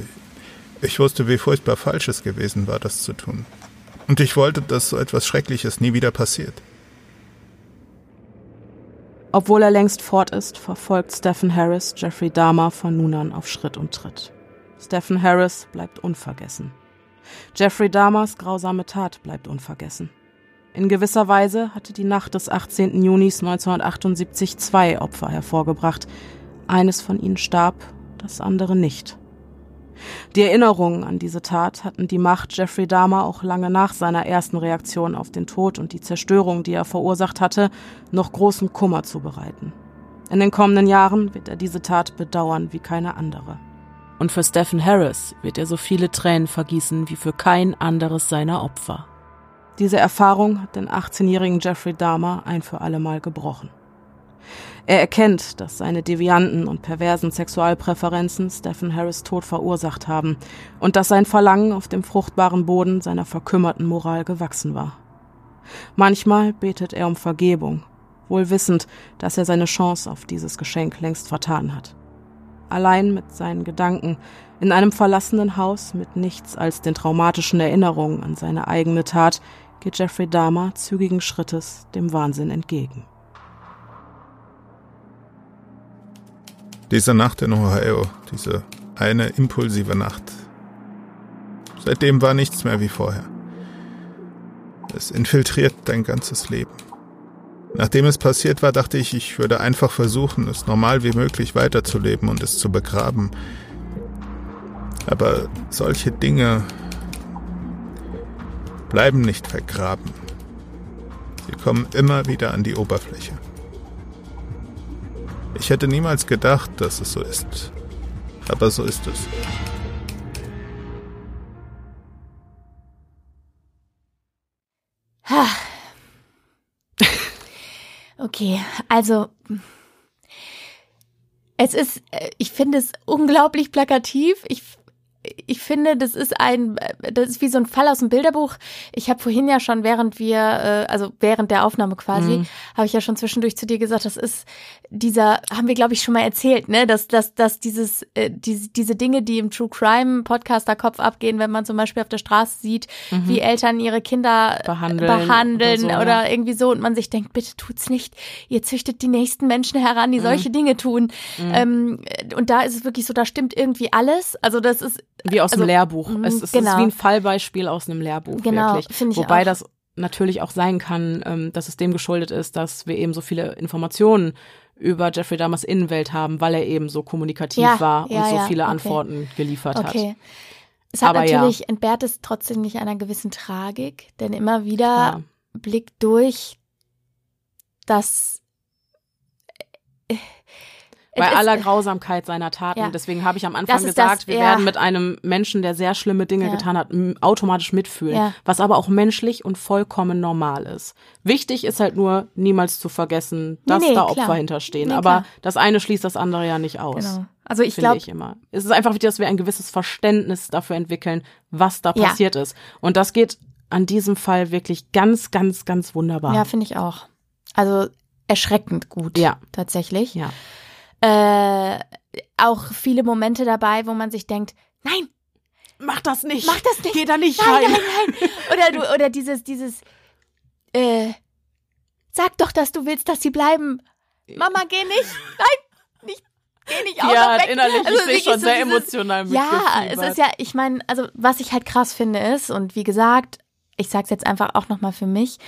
ich wusste, wie furchtbar falsch es gewesen war, das zu tun. Und ich wollte, dass so etwas Schreckliches nie wieder passiert. Obwohl er längst fort ist, verfolgt Stephen Harris Jeffrey Dahmer von nun an auf Schritt und Tritt. Stephen Harris bleibt unvergessen. Jeffrey Dahmers grausame Tat bleibt unvergessen. In gewisser Weise hatte die Nacht des 18. Junis 1978 zwei Opfer hervorgebracht. Eines von ihnen starb, das andere nicht. Die Erinnerungen an diese Tat hatten die Macht, Jeffrey Dahmer auch lange nach seiner ersten Reaktion auf den Tod und die Zerstörung, die er verursacht hatte, noch großen Kummer zu bereiten. In den kommenden Jahren wird er diese Tat bedauern wie keine andere. Und für Stephen Harris wird er so viele Tränen vergießen wie für kein anderes seiner Opfer. Diese Erfahrung hat den 18-jährigen Jeffrey Dahmer ein für allemal gebrochen. Er erkennt, dass seine devianten und perversen Sexualpräferenzen Stephen Harris Tod verursacht haben und dass sein Verlangen auf dem fruchtbaren Boden seiner verkümmerten Moral gewachsen war. Manchmal betet er um Vergebung, wohl wissend, dass er seine Chance auf dieses Geschenk längst vertan hat. Allein mit seinen Gedanken in einem verlassenen Haus mit nichts als den traumatischen Erinnerungen an seine eigene Tat geht Jeffrey Dahmer zügigen Schrittes dem Wahnsinn entgegen. Diese Nacht in Ohio, diese eine impulsive Nacht. Seitdem war nichts mehr wie vorher. Es infiltriert dein ganzes Leben. Nachdem es passiert war, dachte ich, ich würde einfach versuchen, es normal wie möglich weiterzuleben und es zu begraben. Aber solche Dinge bleiben nicht vergraben. Sie kommen immer wieder an die Oberfläche. Ich hätte niemals gedacht, dass es so ist. Aber so ist es. Okay, also es ist, äh, ich finde es unglaublich plakativ. Ich ich finde, das ist ein, das ist wie so ein Fall aus dem Bilderbuch. Ich habe vorhin ja schon, während wir, äh, also während der Aufnahme quasi, mhm. habe ich ja schon zwischendurch zu dir gesagt, das ist dieser, haben wir glaube ich schon mal erzählt, ne, dass dass dass dieses äh, diese diese Dinge, die im True Crime Podcaster Kopf abgehen, wenn man zum Beispiel auf der Straße sieht, mhm. wie Eltern ihre Kinder behandeln, behandeln oder, so, oder ja. irgendwie so und man sich denkt, bitte tut's nicht, ihr züchtet die nächsten Menschen heran, die mhm. solche Dinge tun. Mhm. Ähm, und da ist es wirklich so, da stimmt irgendwie alles. Also das ist wie aus also, dem Lehrbuch. Mhm, es, es genau. ist wie ein Fallbeispiel aus einem Lehrbuch, genau, wirklich. Ich Wobei auch. das natürlich auch sein kann, ähm, dass es dem geschuldet ist, dass wir eben so viele Informationen über Jeffrey Dahmers Innenwelt haben, weil er eben so kommunikativ ja, war ja, und so ja, viele okay. Antworten geliefert okay. hat. Es hat Aber natürlich, entbehrt es trotzdem nicht einer gewissen Tragik, denn immer wieder blickt durch, dass äh, bei aller Grausamkeit seiner Taten. Ja. Deswegen habe ich am Anfang gesagt, das, wir ja. werden mit einem Menschen, der sehr schlimme Dinge ja. getan hat, automatisch mitfühlen. Was aber auch menschlich und vollkommen normal ist. Wichtig ist halt nur, niemals zu vergessen, dass nee, da Opfer klar. hinterstehen. Nee, aber das eine schließt das andere ja nicht aus. Genau. Also ich glaube, immer. Es ist einfach wichtig, dass wir ein gewisses Verständnis dafür entwickeln, was da passiert ist. Und das geht an diesem Fall wirklich ganz, ganz, ganz wunderbar. Ja, finde ich auch. Also erschreckend gut. Ja. Tatsächlich. Ja äh, auch viele Momente dabei, wo man sich denkt, nein, mach das nicht. Mach das nicht. Geh da nicht nein, rein. Nein, nein. Oder du, oder dieses, dieses, äh, sag doch, dass du willst, dass sie bleiben. Mama, geh nicht. Nein, nicht. Geh nicht auch ja, weg. innerlich also, sehe schon so sehr dieses, emotional Ja, es ist ja, ich meine, also was ich halt krass finde ist, und wie gesagt, ich sag's jetzt einfach auch nochmal für mich,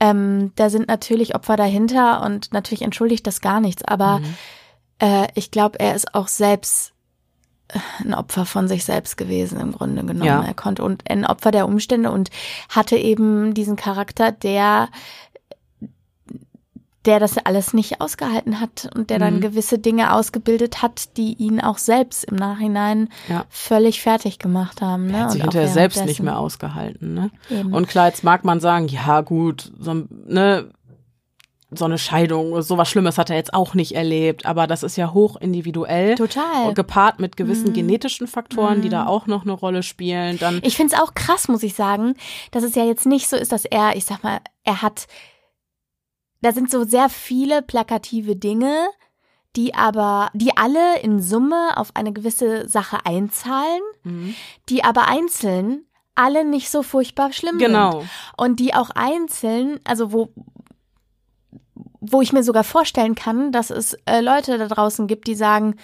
ähm, da sind natürlich Opfer dahinter und natürlich entschuldigt das gar nichts, aber mhm äh, ich glaube, er ist auch selbst äh, ein Opfer von sich selbst gewesen im Grunde genommen. Ja. Er konnte und ein Opfer der Umstände und hatte eben diesen Charakter, der der das alles nicht ausgehalten hat und der dann mhm. gewisse Dinge ausgebildet hat, die ihn auch selbst im Nachhinein ja. völlig fertig gemacht haben. Ne? Er hat sich hinterher selbst nicht mehr ausgehalten. Ne? Und klar, jetzt mag man sagen, ja gut, so, ne, so eine Scheidung, sowas Schlimmes hat er jetzt auch nicht erlebt, aber das ist ja hoch individuell. Total. Gepaart mit gewissen mhm. genetischen Faktoren, mhm. die da mhm. auch noch eine Rolle spielen. Dann ich finde es auch krass, muss ich sagen, dass es ja jetzt nicht so ist, dass er, ich sag mal, er hat, da sind so sehr viele plakative Dinge, die aber, die alle in Summe auf eine gewisse Sache einzahlen, mhm. die aber einzeln alle nicht so furchtbar schlimm genau. sind. Und die auch einzeln, also wo, wo ich mir sogar vorstellen kann, dass es äh, Leute da draußen gibt, die sagen,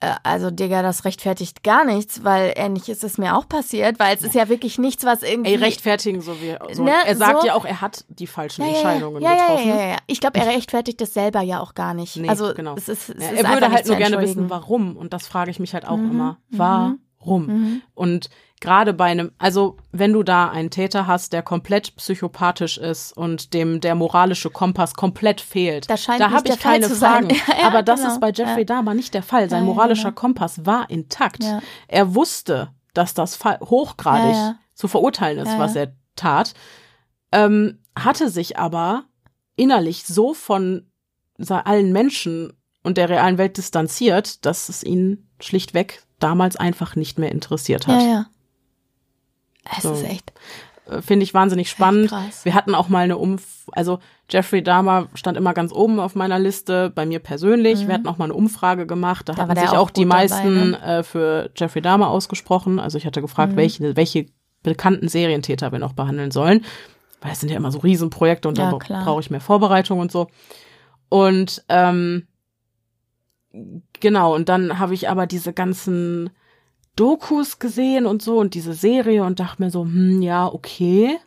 äh, also Digga, das rechtfertigt gar nichts, weil ähnlich ist es mir auch passiert, weil es ist ja wirklich nichts, was irgendwie. Ey, rechtfertigen so wie. So. Ne, er sagt so, ja auch, er hat die falschen ja, Entscheidungen ja, getroffen. Ja, ja, ja, Ich glaube, er rechtfertigt das selber ja auch gar nicht. Nee, also genau. es ist, es ja, er würde halt nur gerne wissen, warum. Und das frage ich mich halt auch mhm, immer. Mhm. Warum? Mhm. Und gerade bei einem, also wenn du da einen Täter hast, der komplett psychopathisch ist und dem der moralische Kompass komplett fehlt, da, da habe ich keine Fragen. ja, Aber das genau. ist bei Jeffrey ja. Dahmer nicht der Fall. Sein moralischer genau. Kompass war intakt. Er wusste, dass das hochgradig zu verurteilen ist, was er tat, ähm, hatte sich aber innerlich so von allen Menschen und der realen Welt distanziert, dass es ihn schlichtweg damals einfach nicht mehr interessiert hat. Ja, ja. Es so. ist echt. Äh, finde ich wahnsinnig spannend. Wir hatten auch mal eine Umf, also Jeffrey Dahmer stand immer ganz oben auf meiner Liste, bei mir persönlich. Mhm. Wir hatten auch mal eine Umfrage gemacht, da, da hatten sich auch, auch die meisten dabei, ne? äh, für Jeffrey Dahmer ausgesprochen. Also ich hatte gefragt, mhm. welche, welche bekannten Serientäter wir noch behandeln sollen. Weil es sind ja immer so Riesenprojekte und ja, da brauche ich mehr Vorbereitung und so. Und ähm, genau, und dann habe ich aber diese ganzen Dokus gesehen und so und diese Serie und dachte mir so, hm, ja, okay.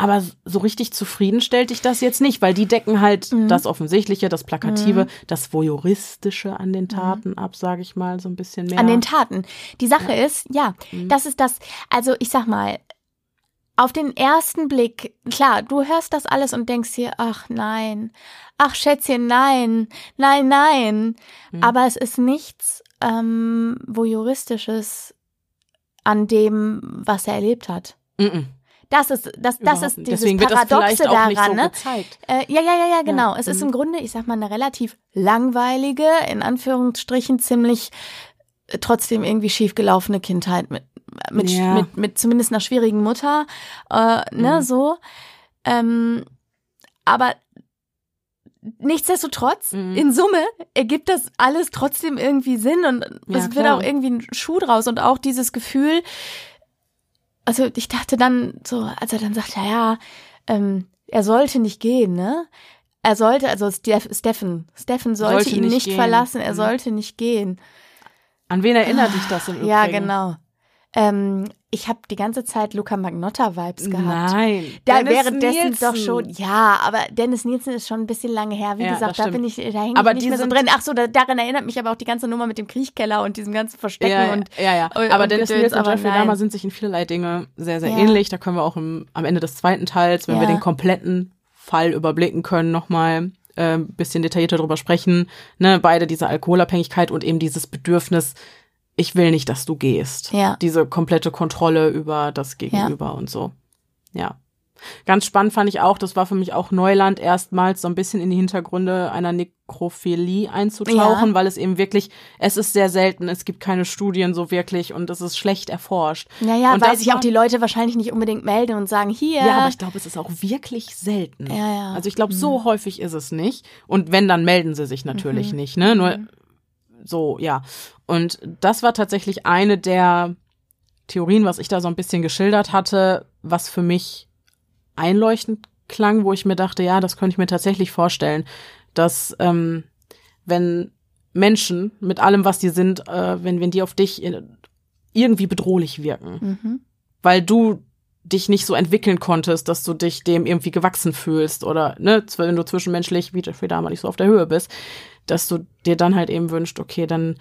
aber so richtig zufrieden stellt dich das jetzt nicht, weil die decken halt Mhm. das Offensichtliche, das Plakative, Mhm. das Voyeuristische an den Taten ab, sage ich mal, so ein bisschen mehr. An den Taten. Die Sache ist, ja, Mhm. das ist das, also ich sag mal, auf den ersten Blick, klar, du hörst das alles und denkst dir, ach nein, ach Schätzchen, nein, nein, nein. Mhm. Aber es ist nichts ähm, voyeuristisches an dem, was er erlebt hat. Mhm. Das ist, das, das ist dieses Deswegen wird das Paradoxe nicht daran, so ne? Äh, ja, ja, ja, ja, genau. es ist mhm. im Grunde, ich sag mal, eine relativ langweilige, in Anführungsstrichen ziemlich äh, trotzdem irgendwie schiefgelaufene Kindheit mit, mit, Ja. mit, mit zumindest einer schwierigen Mutter, äh, ne, Mhm. so. Ähm, aber nichtsdestotrotz, Mhm. in Summe ergibt das alles trotzdem irgendwie Sinn und Ja, es wird klar. auch irgendwie ein Schuh draus und auch dieses Gefühl, also ich dachte dann so, als er dann sagt, ja, ja, ähm, er sollte nicht gehen, ne? Er sollte, also Steff, Steffen, Steffen sollte, Sollte ihn nicht nicht verlassen, er Mhm. sollte nicht gehen. An wen erinnert dich das im Übrigen? Ja, genau. Ähm, ich habe die ganze Zeit Luca Magnotta-Vibes gehabt. Nein. Da Dennis währenddessen Nielsen. doch schon, ja, aber Dennis Nielsen ist schon ein bisschen lange her. Wie Ja, gesagt, da bin ich, da hänge Aber ich nicht die mehr so sind- drin. Ach so, da, daran erinnert mich aber auch die ganze Nummer mit dem Kriechkeller und diesem ganzen Verstecken ja, und ja, ja. und- aber und Dennis Gedöns, Nielsen und Jeffrey. Dahmer sind sich in vielerlei Dinge sehr, sehr Ja. ähnlich. Da können wir auch im, am Ende des zweiten Teils, wenn wir den kompletten Fall überblicken können, nochmal äh, ein bisschen detaillierter drüber sprechen. Ne, beide diese Alkoholabhängigkeit und eben dieses Bedürfnis, ich will nicht, dass du gehst. Ja. Diese komplette Kontrolle über das Gegenüber und so. Ja. Ganz spannend fand ich auch, das war für mich auch Neuland, erstmals so ein bisschen in die Hintergründe einer Nekrophilie einzutauchen, Ja. weil es eben wirklich, es ist sehr selten, es gibt keine Studien so wirklich und es ist schlecht erforscht. Naja, und weil sich auch die Leute wahrscheinlich nicht unbedingt melden und sagen, hier. Ja, aber ich glaube, es ist auch wirklich selten. Ja, ja. Also ich glaube, so häufig ist es nicht. Und wenn, dann melden sie sich natürlich Mhm. nicht, ne? Nur so, ja. Und das war tatsächlich eine der Theorien, was ich da so ein bisschen geschildert hatte, was für mich einleuchtend klang, wo ich mir dachte, ja, das könnte ich mir tatsächlich vorstellen, dass ähm, wenn Menschen mit allem, was die sind, äh, wenn, wenn die auf dich in, irgendwie bedrohlich wirken, Mhm. weil du dich nicht so entwickeln konntest, dass du dich dem irgendwie gewachsen fühlst oder ne, wenn du zwischenmenschlich wie Jeffrey Dahmer nicht so auf der Höhe bist, dass du dir dann halt eben wünscht, okay, dann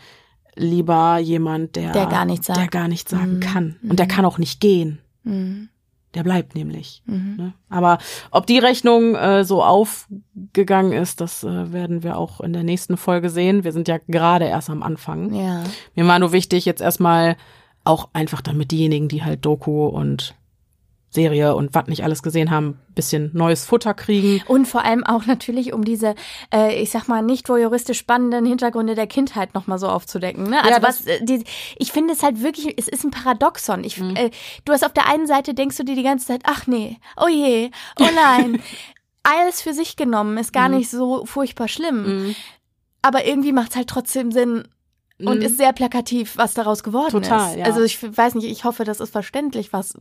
lieber jemand, der Der gar nichts sagt. der gar nichts sagen Mhm. kann und der kann auch nicht gehen. Mhm. Der bleibt nämlich. Mhm. Ne? Aber ob die Rechnung äh, so aufgegangen ist, das äh, werden wir auch in der nächsten Folge sehen. Wir sind ja gerade erst am Anfang. Ja. Mir war nur wichtig, jetzt erstmal auch einfach damit diejenigen, die halt Doku und Serie und was nicht alles gesehen haben, bisschen neues Futter kriegen. Und vor allem auch natürlich, um diese, äh, ich sag mal, nicht voyeuristisch spannenden Hintergründe der Kindheit nochmal so aufzudecken. Ne? Also Ja, was, äh, die, ich finde es halt wirklich, es ist ein Paradoxon. Ich, Mhm. äh, du hast auf der einen Seite denkst du dir die ganze Zeit, ach nee, oh je, oh nein. Alles für sich genommen ist gar Mhm. nicht so furchtbar schlimm. Mhm. Aber irgendwie macht es halt trotzdem Sinn und Mhm. ist sehr plakativ, was daraus geworden Total, ist. ja. Also ich weiß nicht, ich hoffe, das ist verständlich, was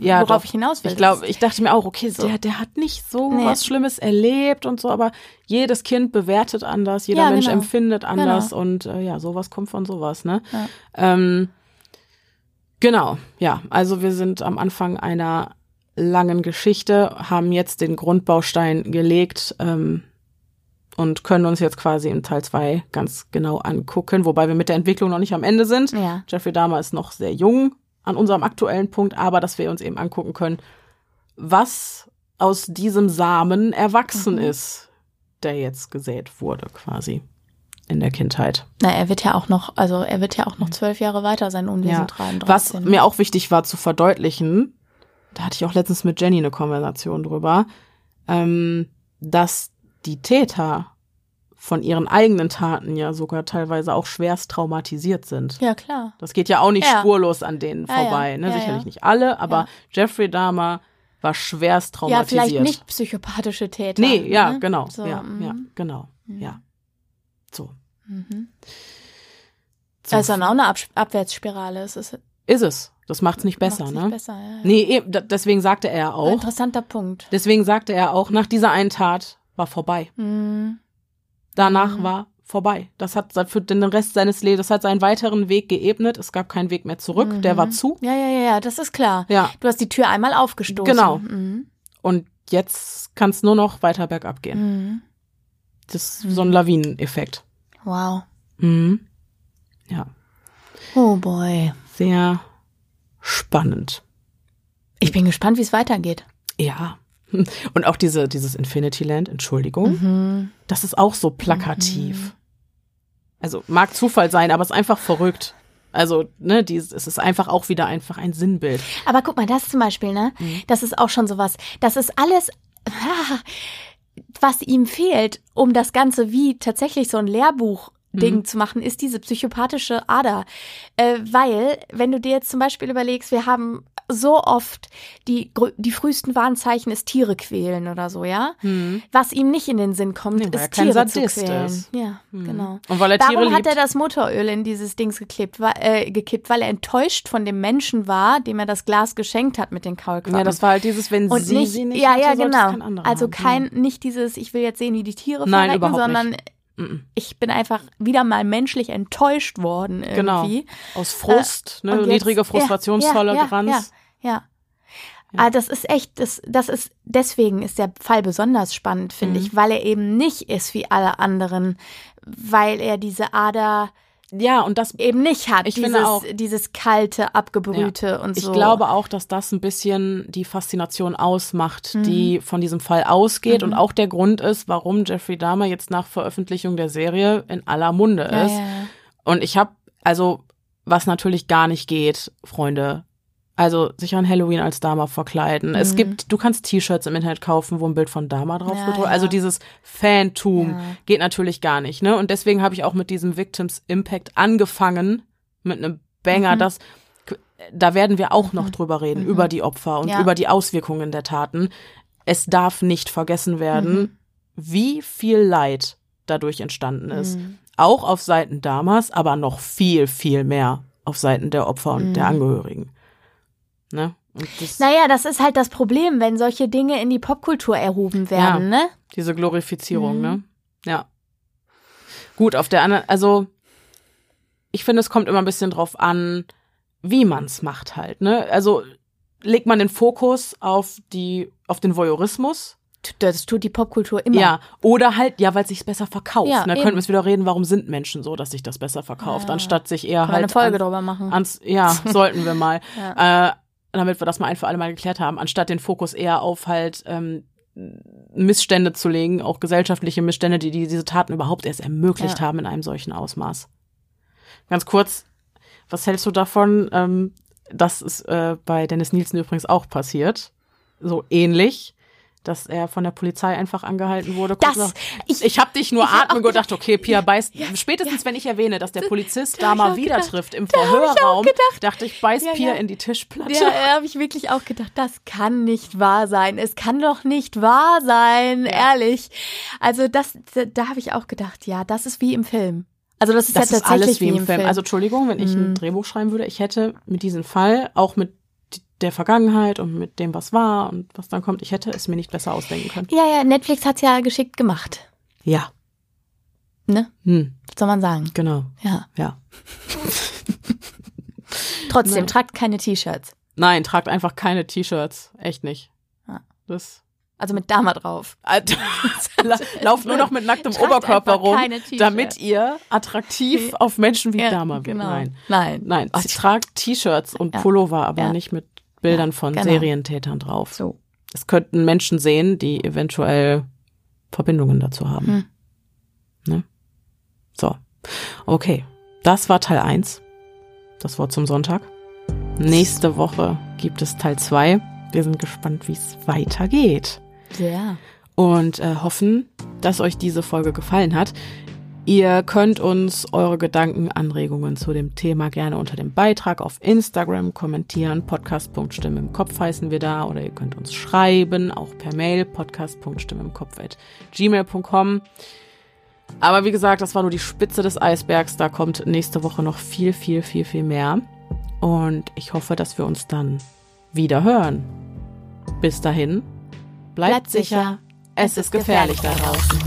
Ja, worauf doch. ich hinaus will. Ich glaube, ich dachte mir auch, okay, So. der, der hat nicht so Nee. was Schlimmes erlebt und so, aber jedes Kind bewertet anders, jeder Ja, Mensch genau. empfindet anders Genau. und äh, ja, sowas kommt von sowas, ne? Ja. Ähm, genau, ja, also wir sind am Anfang einer langen Geschichte, haben jetzt den Grundbaustein gelegt ähm, und können uns jetzt quasi im Teil zwei ganz genau angucken, wobei wir mit der Entwicklung noch nicht am Ende sind. Ja. Jeffrey Dahmer ist noch sehr jung an unserem aktuellen Punkt, aber dass wir uns eben angucken können, was aus diesem Samen erwachsen Mhm. ist, der jetzt gesät wurde quasi in der Kindheit. Na, er wird ja auch noch, also er wird ja auch noch zwölf Jahre weiter sein wir Ja. 33. Was mir auch wichtig war zu verdeutlichen, da hatte ich auch letztens mit Jenny eine Konversation drüber, ähm, dass die Täter von ihren eigenen Taten ja sogar teilweise auch schwerst traumatisiert sind. Ja, klar. Das geht ja auch nicht Ja. spurlos an denen Ja, ja. vorbei. Ne? Ja, Sicherlich ja. nicht alle, aber Ja. Jeffrey Dahmer war schwerst Ja, traumatisiert. vielleicht nicht psychopathische Täter. Nee, ja, ne? genau. So, ja, mhm. ja, genau. Ja. So. Mhm. so. Also dann auch eine Ab Abwärtsspirale. Es ist Ist es. Das macht's nicht besser, macht's ne? nicht besser, ja, ja. Nee, eben, deswegen sagte er auch. interessanter Punkt. Deswegen sagte er auch, nach dieser einen Tat war vorbei. Mhm. Danach Mhm. war vorbei. Das hat für den Rest seines Lebens, das hat seinen weiteren Weg geebnet. Es gab keinen Weg mehr zurück. Der war zu. Ja, ja, ja, ja, das ist klar. Ja. Du hast die Tür einmal aufgestoßen. Genau. Mhm. Und jetzt kann es nur noch weiter bergab gehen. Mhm. Das ist so ein Lawineneffekt. Wow. Mhm. Ja, Oh boy. sehr spannend. Ich bin gespannt, wie es weitergeht. Ja. Und auch diese, dieses Infinity Land, Entschuldigung, Mhm. das ist auch so plakativ. Also mag Zufall sein, aber es ist einfach verrückt. Also, ne, dies, es ist einfach auch wieder einfach ein Sinnbild. Aber guck mal, das zum Beispiel, ne? Mhm. Das ist auch schon sowas. Das ist alles, was ihm fehlt, um das Ganze wie tatsächlich so ein Lehrbuch. Ding Mhm. zu machen, ist diese psychopathische Ader. Äh, weil, wenn du dir jetzt zum Beispiel überlegst, wir haben so oft die, die frühesten Warnzeichen ist Tiere quälen oder so, ja? Was ihm nicht in den Sinn kommt, Nee, ist Tiere zu quälen. ist. Ja, genau. Und weil er Warum Tiere hat liebt. er das Motoröl in dieses Dings geklebt, äh, gekippt? Weil er enttäuscht von dem Menschen war, dem er das Glas geschenkt hat mit den Kaulquappen. Ja, das war halt dieses, wenn und sie nicht, sie nicht ja, hatte, ja, genau. kein anderer also kein, nicht dieses, ich will jetzt sehen, wie die Tiere Nein, verrecken, überhaupt sondern nicht. Ich bin einfach wieder mal menschlich enttäuscht worden Genau. irgendwie. Aus Frust, Äh, ne, niedrige Frustrationstoleranz. Ja, ja, ja, ja. Ah, das ist echt, das, das ist, deswegen ist der Fall besonders spannend, finde Mhm. ich, weil er eben nicht ist wie alle anderen, weil er diese Ader Ja, und das eben nicht hat, Ich dieses, finde auch- dieses kalte, abgebrühte und Ich so. glaube auch, dass das ein bisschen die Faszination ausmacht, Mhm. die von diesem Fall ausgeht Mhm. und auch der Grund ist, warum Jeffrey Dahmer jetzt nach Veröffentlichung der Serie in aller Munde Ja, ist. ja, ja. Und ich habe, also, was natürlich gar nicht geht, Freunde, also sich an Halloween als Dahmer verkleiden. Es Mhm. gibt, du kannst T-Shirts im Internet kaufen, wo ein Bild von Dahmer drauf Ja, gedruckt. ja. Also dieses Fantum Ja. geht natürlich gar nicht, ne? Und deswegen habe ich auch mit diesem Victims Impact angefangen, mit einem Banger, Mhm. das da werden wir auch noch drüber reden, Mhm. über die Opfer und über die Auswirkungen der Taten. Es darf nicht vergessen werden, Mhm. wie viel Leid dadurch entstanden ist. Mhm. Auch auf Seiten Damas, aber noch viel, viel mehr auf Seiten der Opfer und Mhm. der Angehörigen. Ne? Das, Naja, das ist halt das Problem, wenn solche Dinge in die Popkultur erhoben werden, Ja. ne? diese Glorifizierung, Mhm. ne? Ja. Gut, auf der anderen, also ich finde, es kommt immer ein bisschen drauf an, wie man es macht halt, ne? Also legt man den Fokus auf die, auf den Voyeurismus. Das tut die Popkultur immer. Ja, oder halt, ja, weil es sich besser verkauft. Ja, ne? Da könnten wir wieder reden, warum sind Menschen so, dass sich das besser verkauft, Ja. anstatt sich eher wir halt eine Folge an- drüber machen. ans, ja, sollten wir mal. Ja. Äh, damit wir das mal ein für alle Mal geklärt haben, anstatt den Fokus eher auf halt ähm, Missstände zu legen, auch gesellschaftliche Missstände, die, die diese Taten überhaupt erst ermöglicht Ja. haben in einem solchen Ausmaß. Ganz kurz, was hältst du davon? Ähm, das ist äh, bei Dennis Nielsen übrigens auch passiert. So ähnlich. Dass er von der Polizei einfach angehalten wurde. Das- nach- ich- ich habe dich nur ich atmen gedacht, okay, Pia beißt. Ja, spätestens wenn ich erwähne, dass der Polizist da da ich mal wieder gedacht. trifft im ich Verhörraum, gedacht. dachte ich, beißt Ja, Pia ja. in die Tischplatte. Ja, da habe ich wirklich auch gedacht, das kann nicht wahr sein. Es kann doch nicht wahr sein, ehrlich. Also das, da, da habe ich auch gedacht, ja, das ist wie im Film. Also das ist Das ja ist tatsächlich alles wie im Film. Also Entschuldigung, wenn ich ein Mhm. Drehbuch schreiben würde, ich hätte mit diesem Fall, auch mit der Vergangenheit und mit dem, was war und was dann kommt, ich hätte es mir nicht besser ausdenken können. ja, ja, Netflix hat's ja geschickt gemacht. Ja. Ne? Hm, Was soll man sagen? genau. Ja. Ja. Trotzdem, Nein. tragt keine T-Shirts. Nein, tragt einfach keine T-Shirts. Echt nicht. Ja. Das. Also mit Dama drauf. Lauft nur noch mit nacktem Tragt Oberkörper rum, damit ihr attraktiv auf Menschen wie Ja, Dama wird. genau. Nein. Nein. Nein, sie tragt T-Shirts und Ja. Pullover, aber Ja. nicht mit Bildern Ja, von genau. Serientätern drauf. So. Es könnten Menschen sehen, die eventuell Verbindungen dazu haben. Hm. Ne? So. Okay. Das war Teil 1. Das Wort zum Sonntag. Nächste Woche gibt es Teil 2. Wir sind gespannt, wie es weitergeht. Ja. Und äh, hoffen, dass euch diese Folge gefallen hat. Ihr könnt uns eure Gedanken, Anregungen zu dem Thema gerne unter dem Beitrag auf Instagram kommentieren. Podcast.stimme im Kopf heißen wir da. Oder ihr könnt uns schreiben, auch per Mail, podcast.stimme im Kopf at gmail.com. Aber wie gesagt, das war nur die Spitze des Eisbergs. Da kommt nächste Woche noch viel, viel, viel, viel mehr. Und ich hoffe, dass wir uns dann wieder hören. Bis dahin, bleibt, Bleibt sicher. sicher. Es ist gefährlich da draußen.